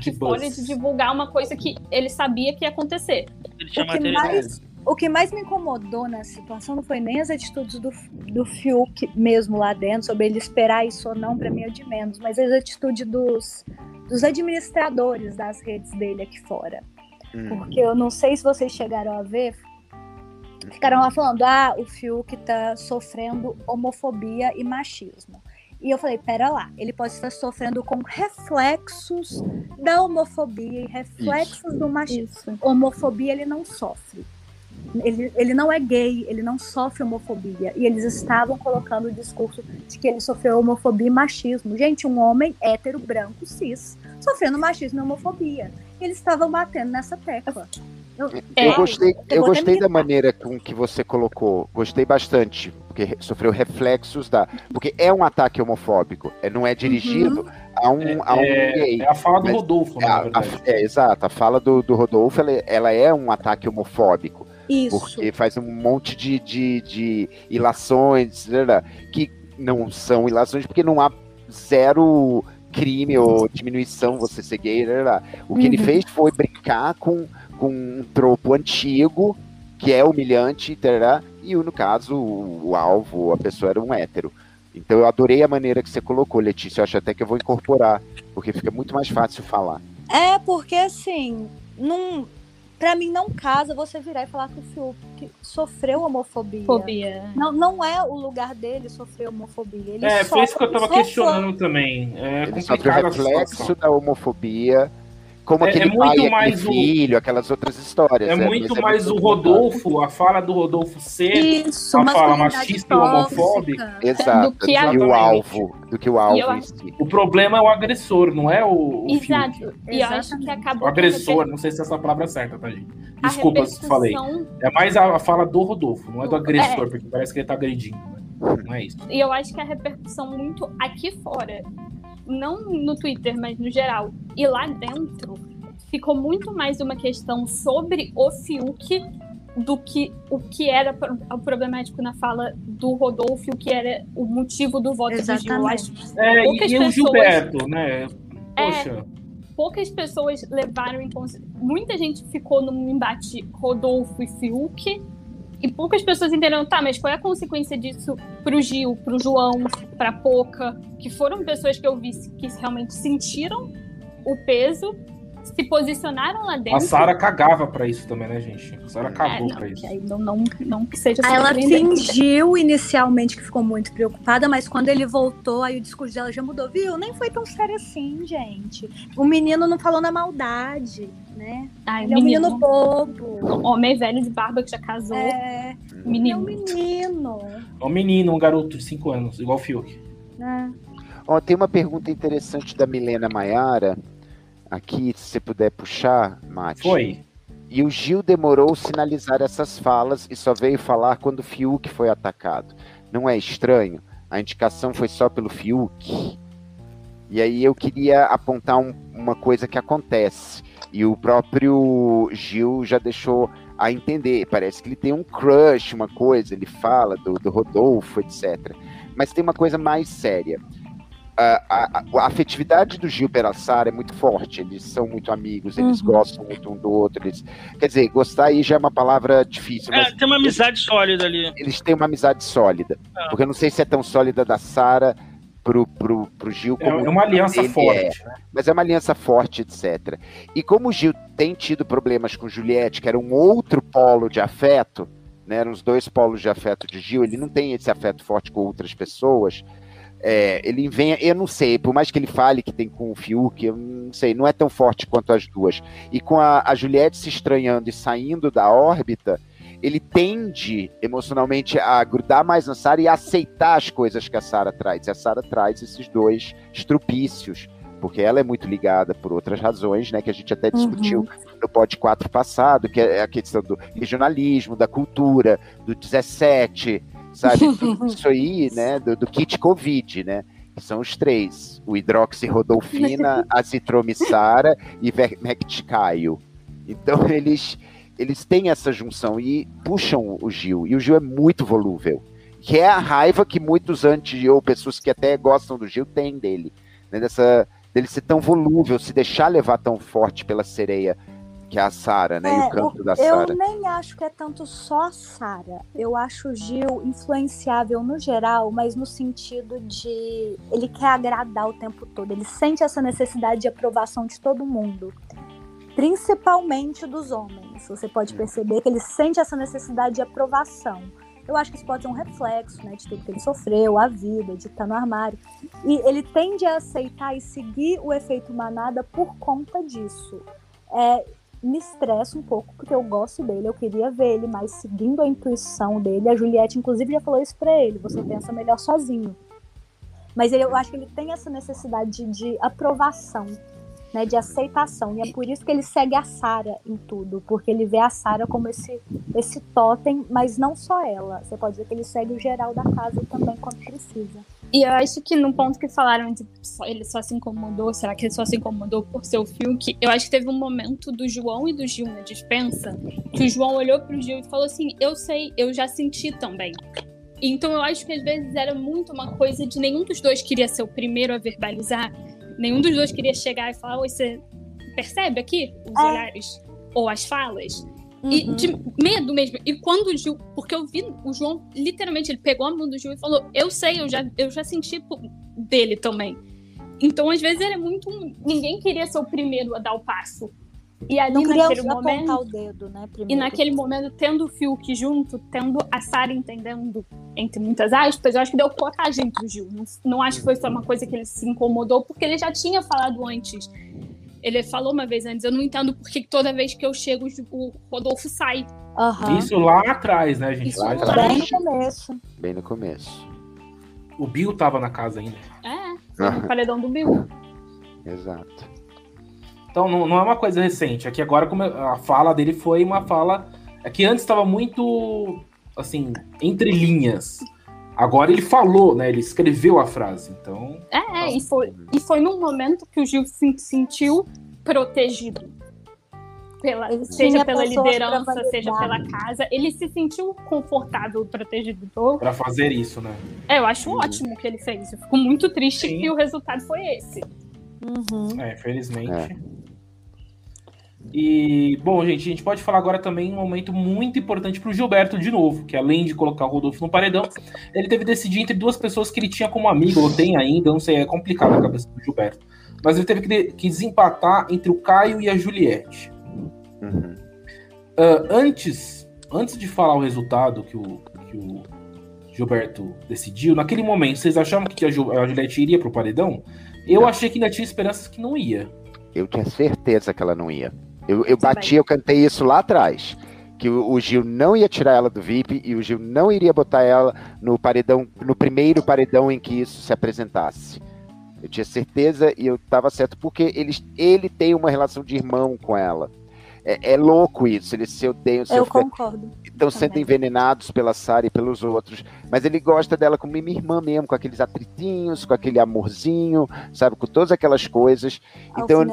De fora buzz. de divulgar uma coisa que ele sabia que ia acontecer. Ele tinha O que, mais, o que mais me incomodou nessa situação não foi nem as atitudes do, do Fiuk mesmo lá dentro, sobre ele esperar isso ou não, pra mim é de menos, mas as atitudes dos, dos administradores das redes dele aqui fora. Hum. Porque eu não sei se vocês chegaram a ver, ficaram lá falando: ah, o Fiuk tá sofrendo homofobia e machismo. E eu falei: pera lá, ele pode estar sofrendo com reflexos da homofobia e reflexos do machismo. Isso. Homofobia ele não sofre. Ele, ele não é gay, ele não sofre homofobia. E eles estavam colocando o discurso de que ele sofreu homofobia e machismo. Gente, um homem hétero, branco, cis, sofrendo machismo e homofobia. Eles estavam batendo nessa tecla. Eu, É, Eu gostei, eu gostei da maneira com que você colocou. Gostei bastante, porque re- sofreu reflexos da. Porque é um ataque homofóbico. É, não é dirigido a um, a um gay. É a fala do Rodolfo, É, na a- verdade. a- é, exato, a fala do, do Rodolfo ela, ela é um ataque homofóbico, Isso. porque faz um monte de, de, de ilações que não são ilações, porque não há zero crime ou diminuição você ser gay. O que ele Uhum. fez foi brincar com, com um tropo antigo, que é humilhante, tarará, e no caso, o, o alvo, a pessoa era um hétero. Então eu adorei a maneira que você colocou, Letícia. Eu acho até que eu vou incorporar, porque fica muito mais fácil falar. É, porque assim, não, pra mim não casa você virar e falar que o Fiuk sofreu homofobia. Fobia. Não, não é o lugar dele sofrer homofobia. Ele É, foi isso que eu tava sofre- questionando também. É Ele sofre o complicado a situação. reflexo da homofobia, como É- aquele é muito pai, aquele mais o- filho, aquelas outras histórias. É né? muito Mas mais o muito Rodolfo, a fala do Rodolfo ser Isso, Uma fala machista e homofóbica. Exato, Do que a- do que o alvo, do que o alvo eu em si. O problema é o agressor, não é o, o Exato. Fiuk. E eu acho que acabou O agressor, não sei se essa palavra é certa, tá, gente? Desculpa se falei. É mais a, a fala do Rodolfo, não é do É. agressor, porque parece que ele tá agredindo, né? Não é isso. E eu acho que a repercussão muito aqui fora, não no Twitter, mas no geral, e lá dentro, ficou muito mais uma questão sobre o Fiuk do que o que era o problemático na fala do Rodolfo, o que era o motivo do voto do Gil. Eu acho que É, e, Poucas e o pessoas- Gilberto, né? É. Poxa, poucas pessoas levaram em consideração. Muita gente ficou num embate Rodolfo e Fiuk. E poucas pessoas entenderam, tá, mas qual é a consequência disso pro Gil, pro João, pra Poca, que foram pessoas que eu vi que realmente sentiram o peso, se posicionaram lá dentro. a Sara cagava pra isso também, né, gente? A Sara É, cagou não, pra que isso. aí não, não, não que seja Ela surpreendente. fingiu inicialmente que ficou muito preocupada, mas quando ele voltou, aí o discurso dela já mudou. Viu? Nem foi tão sério assim, gente. O menino não falou na maldade, né? Ai, Ele é um menino menino, bobo. homem velho de barba que já casou, É, ele é um menino. menino. É um menino, um garoto de 5 anos, igual o Fiuk. né? Ó, tem uma pergunta interessante da Milena Maiara, aqui, se você puder puxar, Mate. Foi. E o Gil demorou sinalizar essas falas e só veio falar quando o Fiuk foi atacado. Não é estranho? A indicação foi só pelo Fiuk? E aí eu queria apontar um- uma coisa que acontece. E o próprio Gil já deixou a entender. Parece que ele tem um crush, uma coisa, ele fala do, do Rodolfo, etc. Mas tem uma coisa mais séria. A, a- a afetividade do Gil pela Sara é muito forte. Eles são muito amigos, eles Uhum. gostam muito um do outro. Eles... Quer dizer, gostar aí já é uma palavra difícil, mas É, tem uma amizade sólida ali. eles têm uma amizade sólida. É. Porque eu não sei se é tão sólida da Sara pro, pro, pro Gil É, como é uma aliança ele forte. né? mas é uma aliança forte, etc. E como o Gil tem tido problemas com Juliette, que era um outro polo de afeto, né, eram os dois polos de afeto de Gil, ele não tem esse afeto forte com outras pessoas. é, ele vem, eu não sei, por mais que ele fale que tem com o Fiuk, eu não sei, não é tão forte quanto as duas. E com a, a Juliette se estranhando e saindo da órbita, ele tende emocionalmente a grudar mais na Sara e a aceitar as coisas que a Sara traz. E a Sara traz esses dois estrupícios porque ela é muito ligada por outras razões, né, que a gente até discutiu no pod 4 passado, que é a questão do regionalismo, da cultura, do 17, sabe? Tudo [LAUGHS] isso aí, né, do, do kit Covid, né? Que são os três: o hidroxirrodolfina, [LAUGHS] azitromicina e vermecticaio. Então eles eles têm essa junção e puxam o Gil. E o Gil é muito volúvel. Que é a raiva que muitos anti ou pessoas que até gostam do Gil têm dele. Né? Dessa, dele ser tão volúvel, se deixar levar tão forte pela sereia que é a Sara, né? É, e o canto o- da eu Sara. nem acho que é tanto só a Sara. Eu acho o Gil influenciável no geral, mas no sentido de ele quer agradar o tempo todo. Ele sente essa necessidade de aprovação de todo mundo, principalmente dos homens. Você pode perceber que ele sente essa necessidade de aprovação. Eu acho que isso pode ser um reflexo, né, de tudo que ele sofreu, a vida, de estar no armário. E ele tende a aceitar e seguir o efeito manada por conta disso. É, me estressa um pouco, porque eu gosto dele, eu queria ver ele mais seguindo a intuição dele. A Juliette, inclusive, já falou isso pra ele: você pensa melhor sozinho. Mas ele, eu acho que ele tem essa necessidade de, de aprovação, né, de aceitação. E é por isso que ele segue a Sara em tudo, porque ele vê a Sara como esse, esse totem, mas não só ela. Você pode dizer que ele segue o geral da casa também quando precisa. E eu acho que no ponto que falaram de ele só se incomodou, será que ele só se incomodou por ser o Fiuk? Eu acho que teve um momento do João e do Gil na dispensa que o João olhou pro Gil e falou assim: Eu sei, eu já senti também. Então eu acho que às vezes era muito uma coisa de nenhum dos dois queria ser o primeiro a verbalizar, nenhum dos dois queria chegar e falar: Oi, você percebe aqui os É. olhares ou as falas? E Uhum. de medo mesmo. E quando o Gil. Porque eu vi o João, literalmente, ele pegou a mão do Gil e falou: Eu sei, eu já, eu já senti dele também. Então, às vezes, era muito. um- Ninguém queria ser o primeiro a dar o passo. E ali Não naquele momento. o dedo, né? E naquele momento, tendo o Fiuk junto, tendo a Sara entendendo, entre muitas aspas, eu acho que deu coragem pro Gil. Não, não acho que foi só uma coisa que ele se incomodou, porque ele já tinha falado antes. Ele falou uma vez antes, eu não entendo por que toda vez que eu chego, o Rodolfo sai. Aham. Isso lá atrás, né, gente? Isso Lá atrás. Bem no começo. Bem no começo. O Bill tava na casa ainda. É, foi no paredão do Bill. Exato. Então não, não é uma coisa recente. Aqui agora como a fala dele foi uma fala. É que antes estava muito assim, entre linhas. Agora ele falou, né? Ele escreveu a frase. Então. É, e foi, e foi num momento que o Gil se sentiu protegido. Pela, seja pela liderança, seja pela casa. Ele se sentiu confortável e protegido. Então, Pra fazer isso, né? é, eu acho ótimo o que ele fez. Eu fico muito triste Sim. que o resultado foi esse. Uhum. É, infelizmente. É. E, bom, gente, a gente pode falar agora também um momento muito importante pro Gilberto de novo, que além de colocar o Rodolfo no paredão, ele teve que decidir entre duas pessoas que ele tinha como amigo, ou tem ainda, não sei, é complicado a cabeça do Gilberto. Mas ele teve que, que desempatar entre o Caio e a Juliette. Uhum. Ah, antes, antes de falar o resultado que o, que o Gilberto decidiu, naquele momento, vocês achavam que a, Ju, a Juliette iria pro paredão? Eu Não. achei que ainda tinha esperanças que não ia. Eu tinha certeza que ela não ia. Eu, eu bati, eu cantei isso lá atrás. Que o, o Gil não ia tirar ela do VIP e o Gil não iria botar ela no paredão, no primeiro paredão em que isso se apresentasse. Eu tinha certeza e eu estava certo, porque ele, ele tem uma relação de irmão com ela. É, é louco isso, eles se odeiam, se Eu ofendem, concordo. estão sendo envenenados pela Sara e pelos outros. Mas ele gosta dela como uma irmã mesmo, com aqueles atritinhos, com aquele amorzinho, sabe, com todas aquelas coisas. Então, eu-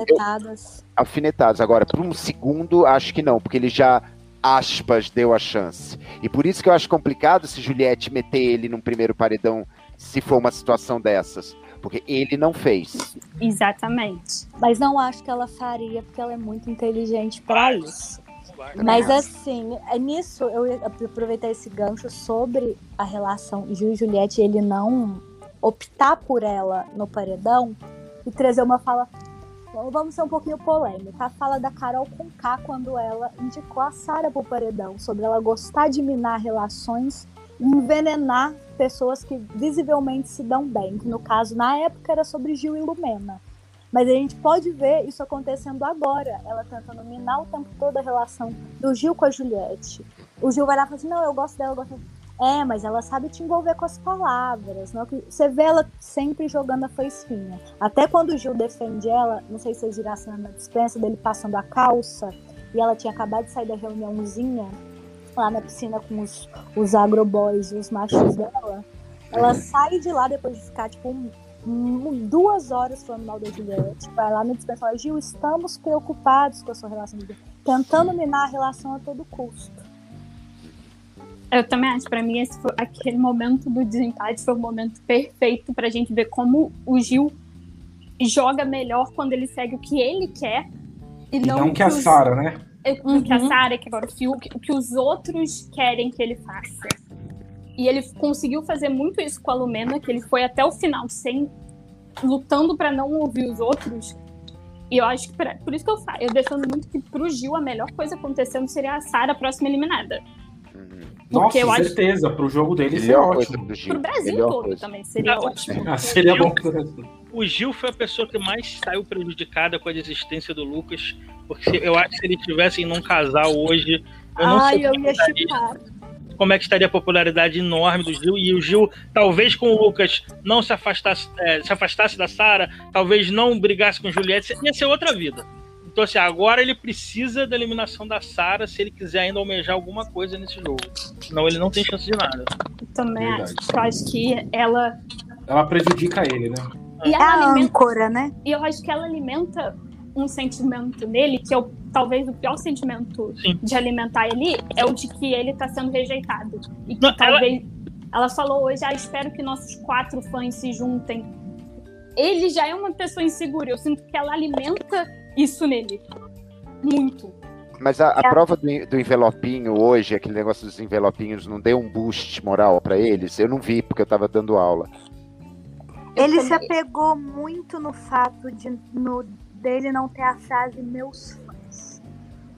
Alfinetadas. Agora, por um segundo, acho que não, porque ele já, aspas, deu a chance. E por isso que eu acho complicado se Juliette meter ele num primeiro paredão, se for uma situação dessas. Porque ele não fez. Exatamente. Mas não acho que ela faria, porque ela é muito inteligente pra isso. Mas assim, é nisso eu ia aproveitar esse gancho sobre a relação Gil e Juliette, ele não optar por ela no paredão e trazer uma fala. Vamos ser um pouquinho polêmica. A fala da Carol com K quando ela indicou a Sara pro paredão, sobre ela gostar de minar relações envenenar pessoas que visivelmente se dão bem. No caso, na época, era sobre Gil e Lumena. Mas a gente pode ver isso acontecendo agora. Ela tentando minar o tempo todo a relação do Gil com a Juliette. O Gil vai lá e fala assim: não, eu gosto dela, eu gosto dela. É, mas ela sabe te envolver com as palavras. Não? Que Você vê ela sempre jogando a faísquinha. Até quando o Gil defende ela, não sei se vocês viram a cena na dispensa dele passando a calça, e ela tinha acabado de sair da reuniãozinha lá na piscina com os, os agroboys e os machos dela. Ela sai de lá depois de ficar, tipo, um- um- duas horas falando mal da Juliette. Vai lá no dispensa e fala, Gil, estamos preocupados com a sua relação tentando minar a relação a todo custo. Eu também acho, pra mim, esse foi, aquele momento do desempate foi o momento perfeito pra gente ver como o Gil joga melhor quando ele segue o que ele quer e, E não, não que a os- Sarah, né? O que a Uhum. Sarah, que agora o Fiuk, o que os outros querem que ele faça. E ele conseguiu fazer muito isso com a Lumena, que ele foi até o final sem lutando pra não ouvir os outros. E eu acho que pra- por isso que eu falo, eu defendo muito que pro Gil a melhor coisa acontecendo seria a Sarah próxima eliminada. Nossa, eu acho- certeza. Pro jogo dele isso é ótimo. do Gil. Pro Brasil melhor todo coisa. também seria Ah, ótimo. Ah, seria bom. O Gil foi a pessoa que mais saiu prejudicada com a desistência do Lucas, porque eu acho que se eles estivessem num casal hoje, eu não Ai, sei eu como, ia como é que estaria a popularidade enorme do Gil, e o Gil, talvez com o Lucas não se afastasse, é, se afastasse da Sara, talvez não brigasse com Juliette, ia ser outra vida. Então, assim, agora ele precisa da eliminação da Sara se ele quiser ainda almejar alguma coisa nesse jogo. Senão ele não tem chance de nada. Eu também Verdade. acho. Eu acho que ela. Ela prejudica ele, né? E É ela a alimenta. âncora, né? E eu acho que ela alimenta um sentimento nele, que é o, talvez o pior sentimento Sim. de alimentar ele, é o de que ele tá sendo rejeitado. E que Não, ela- talvez. Ela... falou hoje, ah, espero que nossos quatro fãs se juntem. Ele já é uma pessoa insegura. Eu sinto que ela alimenta isso nele. Muito. Mas a, a É. prova do, do envelopinho hoje, aquele negócio dos envelopinhos, não deu um boost moral pra eles? Eu não vi, porque eu tava dando aula. Ele Eu se também- apegou muito no fato de no, dele não ter a frase meus fãs.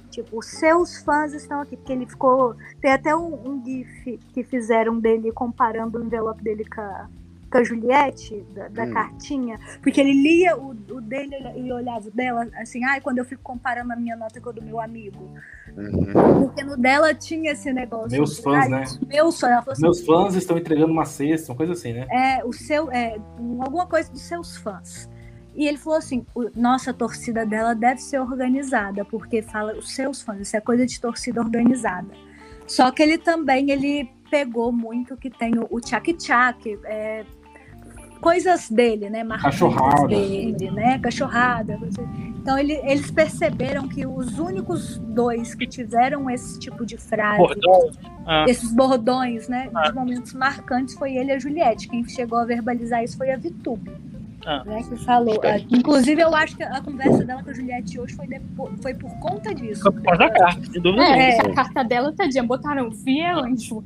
Tipo, os seus fãs estão aqui, porque ele ficou. Tem até um, um GIF que fizeram dele comparando o envelope dele com a, com a Juliette, da, da Hum. cartinha, porque ele lia o, o dele e olhava o dela, assim, ai, quando eu fico comparando a minha nota com a do meu amigo. Uhum. Porque no dela tinha esse negócio. Meus de, fãs, ai, né? Meus fãs. Ela falou assim, Meus fãs estão entregando uma cesta, uma coisa assim, né? é, o seu, é, alguma coisa dos seus fãs. E ele falou assim: "O- nossa, a torcida dela deve ser organizada, porque fala os seus fãs, isso é coisa de torcida organizada. Só que ele também ele pegou muito que tem o, tchac, é, coisas dele, né? marcas Cachorrada. dele, né? Cachorrada. coisa- Então ele- eles perceberam que os únicos dois que tiveram esse tipo de frase Bordão. Ah. esses bordões, né? Ah. De momentos marcantes foi ele e a Juliette. Quem chegou a verbalizar isso foi a Vitube. Ah. Né, que falou. Ah, Inclusive, eu acho que a conversa dela com a Juliette hoje foi, depo- foi por conta disso. Por causa da carta, sem dúvida. É, a carta dela, tadinha, botaram via anjo.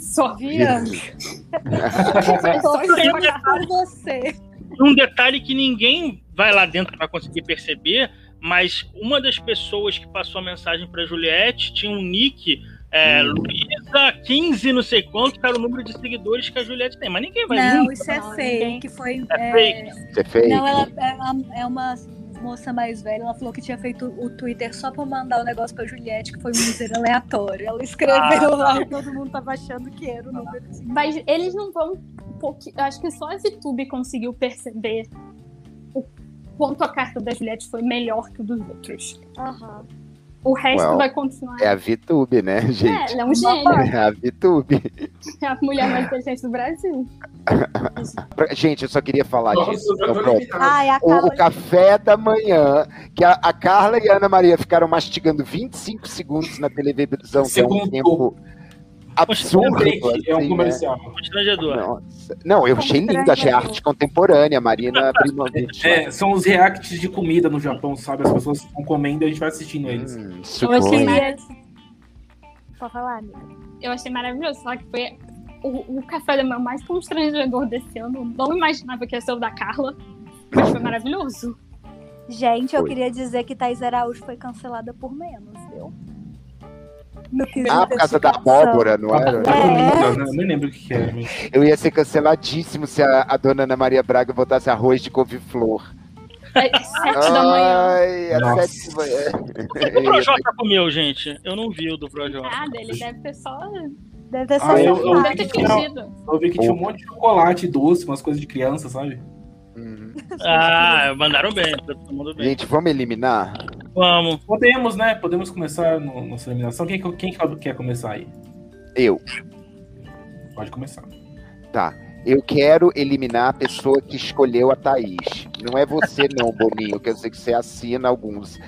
Só Via. [LAUGHS] Só por você. um detalhe que ninguém vai lá dentro para conseguir perceber, mas uma das pessoas que passou a mensagem para Juliette tinha um nick é, Hum. Luísa 15, não sei quanto, que era o número de seguidores que a Juliette tem. Mas ninguém vai Não, nunca. isso é Não, fake. ninguém- foi. É é, fake. Você fez? Não, ela é uma, é uma moça mais velha. Ela falou que tinha feito o Twitter só pra mandar o negócio pra Juliette, que foi um user aleatório. Ela escreveu Ah. lá e todo mundo tava achando que era o número. Mas eles não vão. um acho que só a VTube conseguiu perceber o quanto a carta da Juliette foi melhor que o dos outros. Aham. O resto Well, vai continuar. É a VTube, né, É, gente? ela é um gênio. É a VTube. É a mulher mais inteligente do Brasil. [LAUGHS] Gente, eu só queria falar Nossa, disso. então. Ai, O, o café da manhã, que a, a Carla e a Ana Maria ficaram mastigando 25 segundos na televisão, que é um Segundo. tempo absurdo. Que é um assim, né? comercial. Constrangedor. Nossa. Não, eu achei lindo, achei arte contemporânea, Marina [LAUGHS] Abramovic. É, são os reacts de comida no Japão, sabe? As pessoas estão comendo e a gente vai assistindo eles. Hum, Eu sugoi. achei, Pode falar, amiga. eu achei maravilhoso. Só que foi o, o café da manhã mais constrangedor desse ano. Não imaginava que ia ser o da Carla. Mas foi maravilhoso. Gente, eu Foi. queria dizer que Thais Araújo foi cancelada por menos, viu? No quesito Ah, por causa da abóbora, não era? tá É. Eu nem lembro o que era. mas- Eu ia ser canceladíssimo se a, a dona Ana Maria Braga botasse arroz de couve-flor. É sete da manhã. Ai, às Nossa. sete da manhã. [LAUGHS] O Projota comeu, gente. Eu não vi o do Projota. Nada, ele deve ter só. Deve ter Ah, eu- eu- Deve ter fingido. Eu vi que tinha um monte de chocolate doce, umas coisas de criança, sabe? Hum. Ah, mandaram bem, tá todo mundo bem. Gente, vamos eliminar? Vamos. Podemos, né? Podemos começar no, nossa eliminação. Quem, quem quer começar aí? Eu. Pode começar. Tá. Eu quero eliminar a pessoa que escolheu a Thaís. Não é você, não, Boninho, que eu sei que você assina alguns.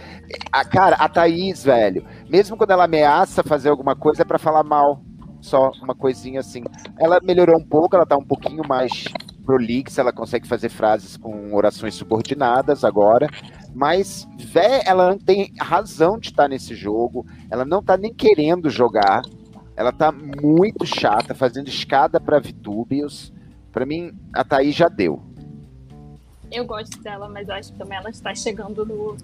A, cara, a Thaís, velho, mesmo quando ela ameaça fazer alguma coisa, é pra falar mal. Só uma coisinha assim. Ela melhorou um pouco, ela tá um pouquinho mais prolixa, ela consegue fazer frases com orações subordinadas agora. Mas, vé, ela não tem razão de estar nesse jogo. Ela não tá nem querendo jogar. Ela tá muito chata, fazendo escada para Vitúbios. Pra mim, a Thaís já deu. Eu gosto dela, mas eu acho que também ela está chegando no,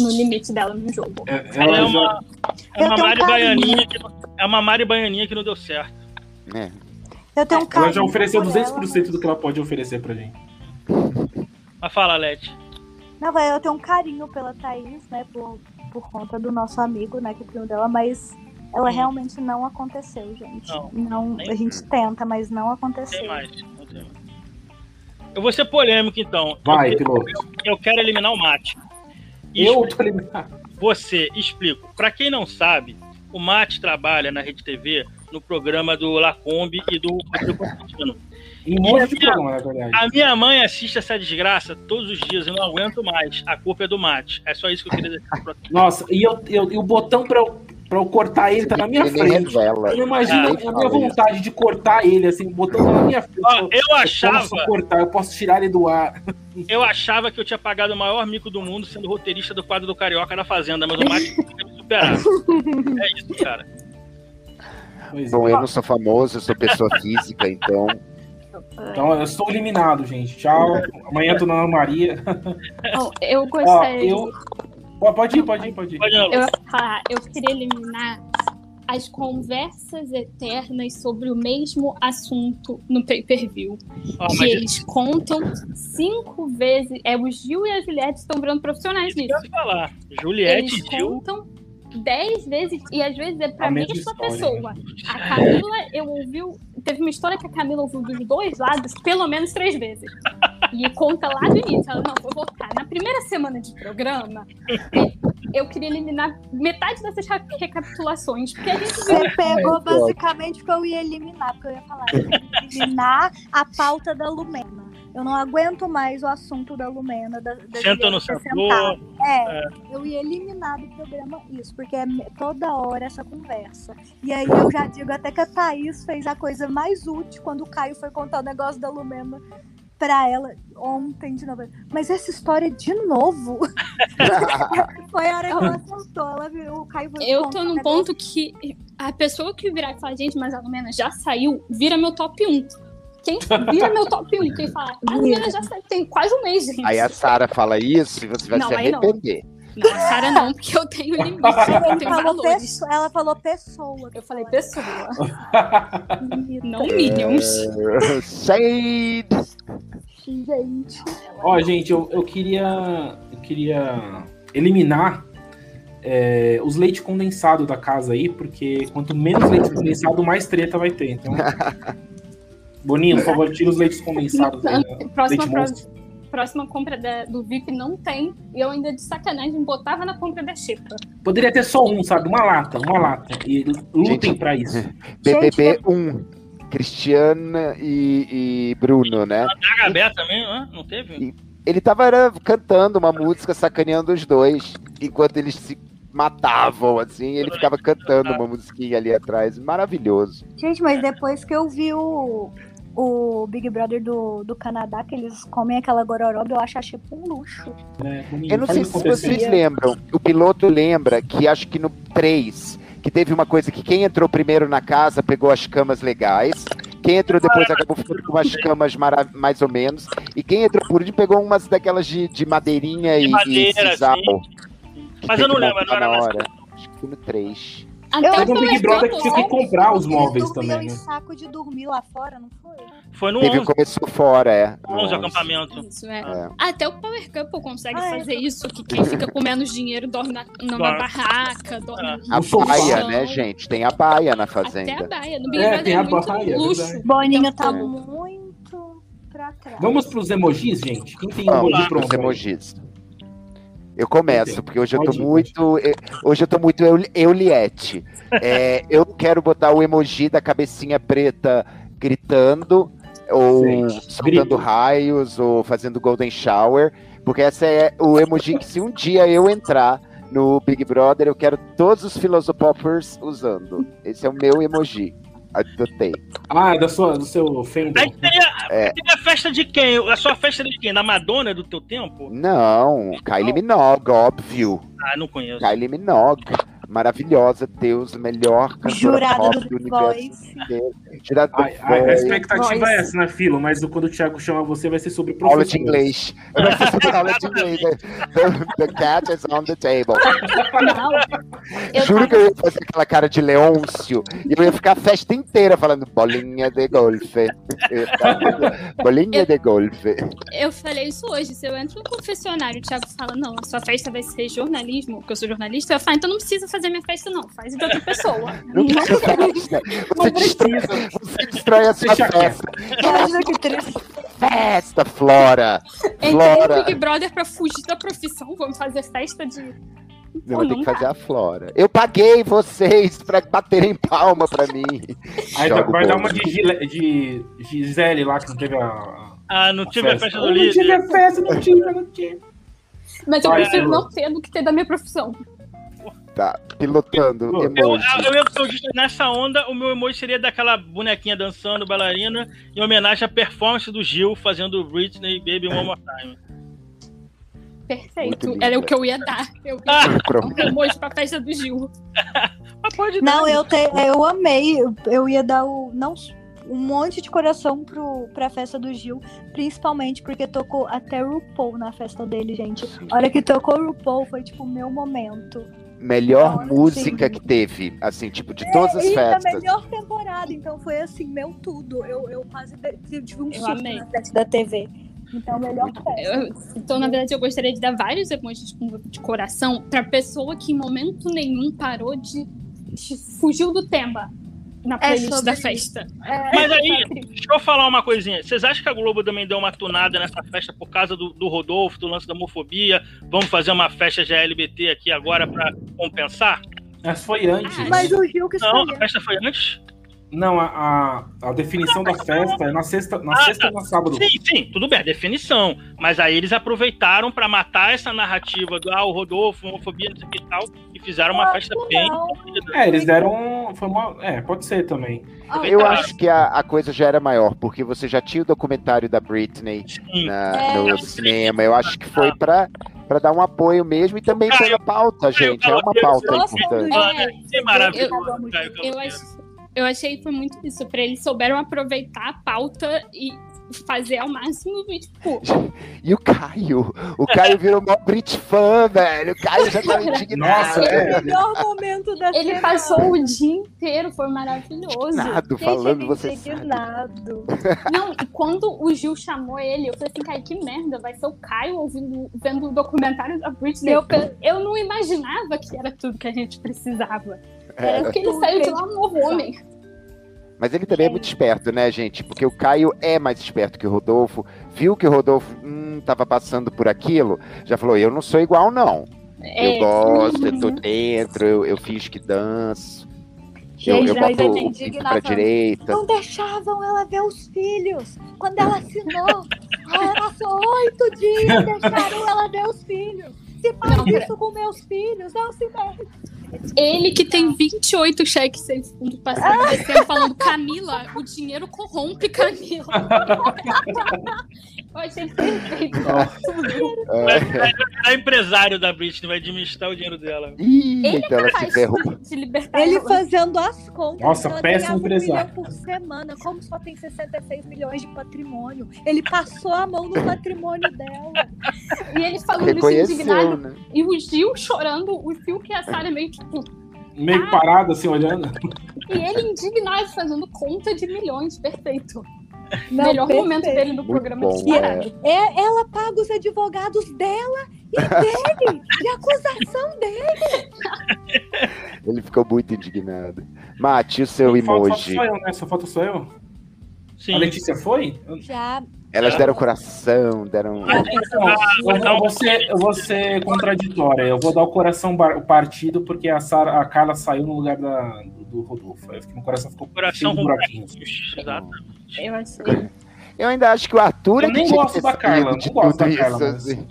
no limite dela no jogo. É, Ela é ela uma, é uma Mari um. Baianinha que não, é uma Mari Baianinha que não deu certo. É. Eu tenho um ela já ofereceu por 200% ela, do que ela pode oferecer pra gente. Mas fala, Leti. Não, vai, eu tenho um carinho pela Thaís, né? Por, por conta do nosso amigo, né? Que é primo dela, mas ela Hum. realmente não aconteceu, gente. Não, Não, a gente tenta, mas não aconteceu. Tem mais. Não tem mais. Eu vou ser polêmico, então. Vai, eu, piloto. eu quero eliminar o mate. Eu tô eliminado. Você, explico. Pra quem não sabe, o Mate trabalha na Rede TV no programa do Lacombe e do Rodrigo Constantino. Em um monte de programa, na verdade. A minha mãe assiste essa desgraça todos os dias, eu não aguento mais. A culpa é do Mate. É só isso que eu queria deixar pra [LAUGHS] Nossa, e, eu, eu- e o botão pra eu, pra eu cortar ele tá na minha Ele frente. revela. Eu imagino Ah, a minha vontade de cortar ele, assim, o botão tá na minha frente. Ó, eu achava, posso cortar, eu posso tirar ele do ar. eu achava que eu tinha pagado o maior mico do mundo sendo roteirista do quadro do Carioca na Fazenda, mas o Mate [LAUGHS] me superar. É isso, cara. Pois é. Bom, eu não sou famoso, eu sou pessoa física, então. Então eu estou eliminado, gente. Tchau. Amanhã eu tô na Ana Maria. [LAUGHS] Eu Ó, gostaria. eu. Pode ir, pode ir, pode ir. Eu falar, eu queria eliminar as conversas eternas sobre o mesmo assunto no pay-per-view. Ó, que mas eles contam cinco vezes. É, o Gil e a Juliette estão virando profissionais isso nisso. eu falar. Juliette Eles e Gil. contam dez vezes e às vezes é pra A mesma pessoa. A Camila, eu ouvi. Teve uma história que a Camila ouviu dos dois lados pelo menos três vezes. E conta lá do início. Ela, não, vou voltar. Na primeira semana de programa, eu queria eliminar metade dessas re- recapitulações. Porque a gente viu Você pegou É, basicamente o que eu ia eliminar, porque eu ia falar, eu ia eliminar a pauta da Lumena. Eu não aguento mais o assunto da Lumena. Da, da Senta no sentou. sentar. É, eu ia eliminar do programa isso, porque é toda hora essa conversa. E aí eu já digo até que a Thaís fez a coisa mais útil quando o Caio foi contar o negócio da Lumena pra ela ontem de novo. Mas essa história de novo [LAUGHS] foi a hora que ela soltou. Ela virou o Caio foi Eu tô num negócio ponto que a pessoa que virar e falar, gente, mas a Lumena já saiu, vira meu top 1. Quem vira meu top 1? Quem fala, a Lumena já saiu, tem quase um mês, gente. Aí a Sara fala isso e você vai Não, se não. arrepender. Não, a Sara não, porque eu tenho limite, eu tenho falou valores. pessoa, ela falou pessoa. Eu falei pessoa, não É. minions. [LAUGHS] Shade! Gente. Ó, gente, eu, eu queria. Eu queria eliminar é, os leite condensado da casa aí, porque quanto menos leite condensado, mais treta vai ter. Então. [LAUGHS] Boninho, por favor, tira os leites condensados aí. né? Próxima, Leite próxima compra da- do VIP não tem. E eu ainda de sacanagem botava na compra da Xepa. Poderia ter só um, sabe? Uma lata, uma lata. E lutem pra isso. BBB 1. Cristiana e, e Bruno, né? HB também, hã? não teve? Ele tava era, cantando uma música, sacaneando os dois, enquanto eles se matavam, assim, ele ficava cantando uma musiquinha ali atrás. Maravilhoso. Gente, mas depois que eu vi o, o Big Brother do, do Canadá, que eles comem aquela gororoba, eu acho a Xepa um luxo. Boninho, Eu não sei se vocês lembram, o piloto lembra que acho que no 3, que teve uma coisa que quem entrou primeiro na casa pegou as camas legais, quem entrou depois acabou ficando com umas camas mais ou menos, e quem entrou por último pegou umas daquelas de, de madeirinha De e, madeira, e sisal. Mas eu não lembro, montar não era hora. Acho que no 3. Até Eu o Teve um Big Brother que tinha que comprar os móveis também, em né? saco de dormir lá fora, não foi? Foi no Teve 11, um começou fora, é. no 11 11. acampamento. Isso, é. É. Até o Power Couple consegue Ah, é. fazer isso, que quem fica com menos dinheiro dorme na, numa Dorme. barraca, dorme no A sofá. baia, chão. né, gente? Tem a baia na Até a fazenda. baia. No Big É, Brother tem é a muito baia, é luxo. verdade. Boninha tá É. muito pra trás. Vamos pros emojis, gente? Quem tem Vamos emoji pros pronto? aí? emojis. Eu começo, porque hoje eu tô Pode muito. eu- Hoje eu tô muito eu- Euliette. [LAUGHS] É, eu quero botar o emoji da cabecinha preta gritando ou Sim. soltando Grito. raios, ou fazendo golden shower, porque esse é o emoji que se um dia eu entrar no Big Brother, eu quero todos os Philosopoppers usando. Esse é o meu emoji. Adotei. Ah, da sua, do seu fandom. Aí teria, É. teria a festa de quem? A sua festa de quem? Da Madonna do teu tempo? Não, Kylie Minogue, óbvio. Ah, não conheço. Kylie Minogue, maravilhosa, Deus, melhor cantora pop do do The universo. Jurada do A, expectativa Voice. é essa, né, Filo? Mas quando o Thiago chama você, vai ser sobre Aula de inglês. Não sei sobre aula de inglês. né? The, the cat is on the table. Não. Eu Juro tava- que eu ia fazer aquela cara de Leôncio e eu ia ficar a festa inteira falando bolinha de golfe. Bolinha Eu- de golfe. Eu falei isso hoje. Se eu entro no confessionário o Thiago fala, não, a sua festa vai ser jornalismo, porque eu sou jornalista, eu falo, então não precisa fazer minha festa, não. Faz de outra pessoa. Não precisa festa. Você destrói, você destrói a sua festa. Imagina que triste. Festa, Flora. Entrei no Flora. Big Brother pra fugir da profissão. Vamos fazer festa de. Não, Pô, vou ter não que fazer a Flora. Eu paguei vocês pra baterem palma pra mim. Aí Jogo vai dar uma de, Gile- de Gisele lá, que não teve a. Ah, não tive a festa do Eu Não tive líder. a festa, não tive, não tive. Mas eu Vai, prefiro Lu. não ter do que ter da minha profissão. Tá, pilotando Eu- Eu, emoji. eu, eu, eu, justo nessa onda, o meu emoji seria daquela bonequinha dançando, bailarina, em homenagem à performance do Gil fazendo Britney Baby One More Time. Perfeito. Era o que eu ia dar. Eu ia Ah, um emoji pra festa do Gil. [LAUGHS] mas pode dar. Não, eu, te, eu amei. Eu, ia dar o, não, um monte de coração pro, pra festa do Gil, principalmente porque tocou até RuPaul na festa dele, gente. A hora que tocou o RuPaul foi tipo o meu momento. Melhor Sim. música que teve, assim, tipo, de todas as e festas. melhor temporada, então foi assim, meu tudo. Eu, eu quase de- tive um Eu susto amei. na frente da TV. Então, melhor. Eu- então, na verdade, eu gostaria de dar vários emojis com- de coração pra pessoa que em momento nenhum parou de, de fugiu do tema na playlist sobre da festa. Mas aí, deixa eu falar uma coisinha. Vocês acham que a Globo também deu uma tunada nessa festa por causa do, do Rodolfo, do lance da homofobia? Vamos fazer uma festa de LGBT aqui agora pra compensar? Mas foi antes. Ah, Mas o Gil que Não, a festa foi antes? Não, a, a, a definição da festa é na sexta, na Ah, sexta tá. e na sábado. Sim, sim, tudo bem, a definição. Mas aí eles aproveitaram pra matar essa narrativa do ah, o Rodolfo, homofobia, não sei o que e tal, e fizeram uma festa bem. não. colorida. É, eles deram. Foi uma, é, pode ser também. Eu acho que a, a coisa já era maior, porque você já tinha o documentário da Britney na- É. no cinema. Eu acho que foi pra, pra dar um apoio mesmo e também pela pauta, gente. É uma pauta importante. Ah, É, é maravilhoso. Eu- Caio Eu, Caloteiro. Eu achei que foi muito isso. Pra eles souberam aproveitar a pauta e fazer ao máximo. E, tipo, [LAUGHS] E o Caio? O Caio virou uma Brit fã, velho. O Caio já tá [LAUGHS] indignado. Nossa, é. O melhor momento da ele semana. passou o dia inteiro, foi maravilhoso. Nada, Gente, falando você sabe. indignado. [LAUGHS] Não, e quando o Gil chamou ele, eu falei assim, Caio, que merda, vai ser o Caio ouvindo, vendo o documentário da Britney. Eu, eu não imaginava que era tudo que a gente precisava. É, Era porque ele saiu de lá um novo homem. Mas ele também é muito esperto, né, gente? Porque o Caio é mais esperto que o Rodolfo. Viu que o Rodolfo hum, tava passando por aquilo, já falou: eu não sou igual, não. É, eu gosto, eu tô dentro, eu, eu finjo que danço. Eu, Gente, eu boto ele o pinto pra direita. Não deixavam ela ver os filhos. Quando ela assinou, ela passou oito dias, deixaram ela ver os filhos. Se faz Não, isso com meus filhos, não se mexe. Ele que tem 28 cheques sem fundo passando descendo, falando Camila, o dinheiro corrompe Camila. [LAUGHS] Eu achei perfeito. É. Vai virar empresário da Britney, vai administrar o dinheiro dela. Ih, então ela se ferrou. Ele fazendo as contas. Nossa, ela péssimo um empresário. milhão por semana. Como só tem 66 milhões de patrimônio? Ele passou a mão no patrimônio dela. E ele falando isso indignado. né? E o Gil chorando, o Fio que a Sarah meio tipo. Meio parado, assim, olhando. E ele indignado, fazendo conta de milhões, perfeito. Não, Melhor perfeito. momento dele no programa bom, disparado. É, ela paga os advogados dela e dele, de acusação dele. [LAUGHS] Ele ficou muito indignado. Mate, o seu Só- Só, emoji. só eu, né? Só falta só eu. Sim. A Letícia foi? Já. Elas deram coração, deram. Então, eu, eu vou ser, eu vou ser contraditória. Eu vou dar o coração partido porque a, Sara, a Carla saiu no lugar da, do, do Rodolfo. Aí eu fiquei- meu coração ficou cheio Coração de com buraquinhos. Exato. Eu achei. Eu ainda acho que o Arthur Eu é nem gosto da Carla, não gosto da Carla, isso, mas- assim.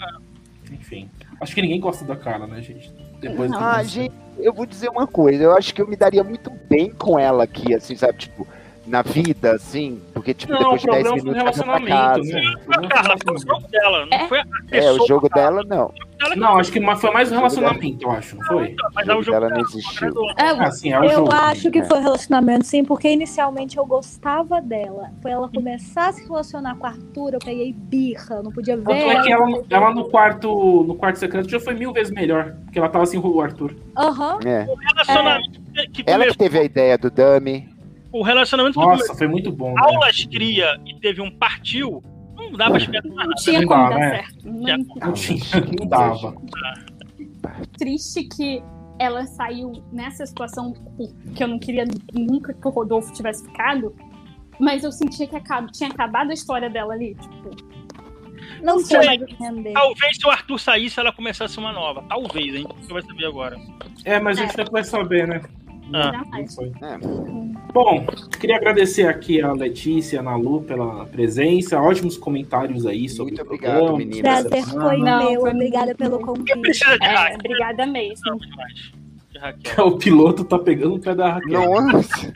Enfim. Acho que ninguém gosta da Carla, né, gente? Depois Ah, gente, eu vou dizer uma coisa. Eu acho que eu me daria muito bem com ela aqui, assim, sabe? Tipo, na vida, assim. Porque, tipo, Não, o depois de 10 problema foi o minutos pra relacionamento, casa. né? O A problema foi o Carla, foi o jogo dela, não É. foi a É, o pessoa jogo dela, não. dela que Não, acho que foi mais o relacionamento, eu acho, não foi? Mas O é o jogo jogo dela não existiu. É, Ah, sim, é o Eu jogo. acho que É. foi um relacionamento, sim, porque inicialmente eu gostava dela. Foi ela começar a se relacionar com o Arthur, eu peguei birra, eu não podia ver. Tanto é que ela, não ela o no quarto no quarto secreto já foi mil vezes melhor, porque ela tava assim o Arthur. Aham. É. relacionamento que Ela que teve a ideia do Dummy. O relacionamento que Nossa, começou foi muito bom. Né? aulas cria e teve um partiu, não dá pra esperar mais não nada. tinha Não como dar né? certo. Não- Não tinha, não dava. triste que ela saiu nessa situação que eu não queria nunca que o Rodolfo tivesse ficado. Mas eu sentia que tinha acabado a história dela ali. Tipo, Não Não sei. Talvez se o Arthur saísse, ela começasse uma nova. Talvez, hein? Você vai saber agora. É, mas a gente nunca vai saber, né? Ah. É. Bom, queria agradecer aqui a Letícia e a Nalu pela presença, ótimos comentários aí sobre Muito o obrigado, programa. meninas. Prazer foi Não, meu. Obrigada pelo convite. é, obrigada mesmo. De Raquel. O piloto tá pegando o pé da Raquel. Nossa.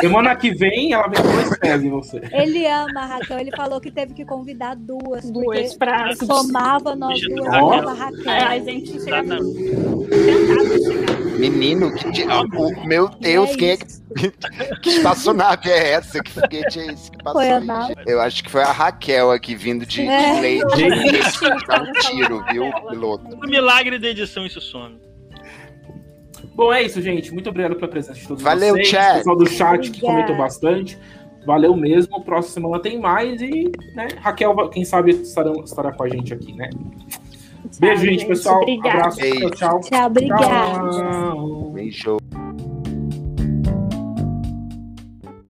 Semana que vem ela vem com dois pés em você. Ele ama a Raquel, ele falou que teve que convidar duas. Duas pra somava nós duas Raquel. É, a gente chega Exatamente. tentava chegar. Menino, que di- ah, o- meu Deus, é quem é que, [LAUGHS] que espaçonave é essa? Que foguete é esse que passou Foi a nave. Eu acho que foi a Raquel aqui vindo de, É. de leite. Dá um tiro, viu, piloto? O milagre da edição, isso some. Bom, é isso, gente. Muito obrigado pela presença de todos Valeu, vocês. chat. O pessoal do chat que comentou bastante. Valeu mesmo. Próxima semana tem mais. E, né, Raquel, quem sabe, estará, estará com a gente aqui, né? Beijo, gente, pessoal. Obrigada. Abraço. Beijo. Tchau, tchau. Tchau, obrigada. Tchau. Beijo.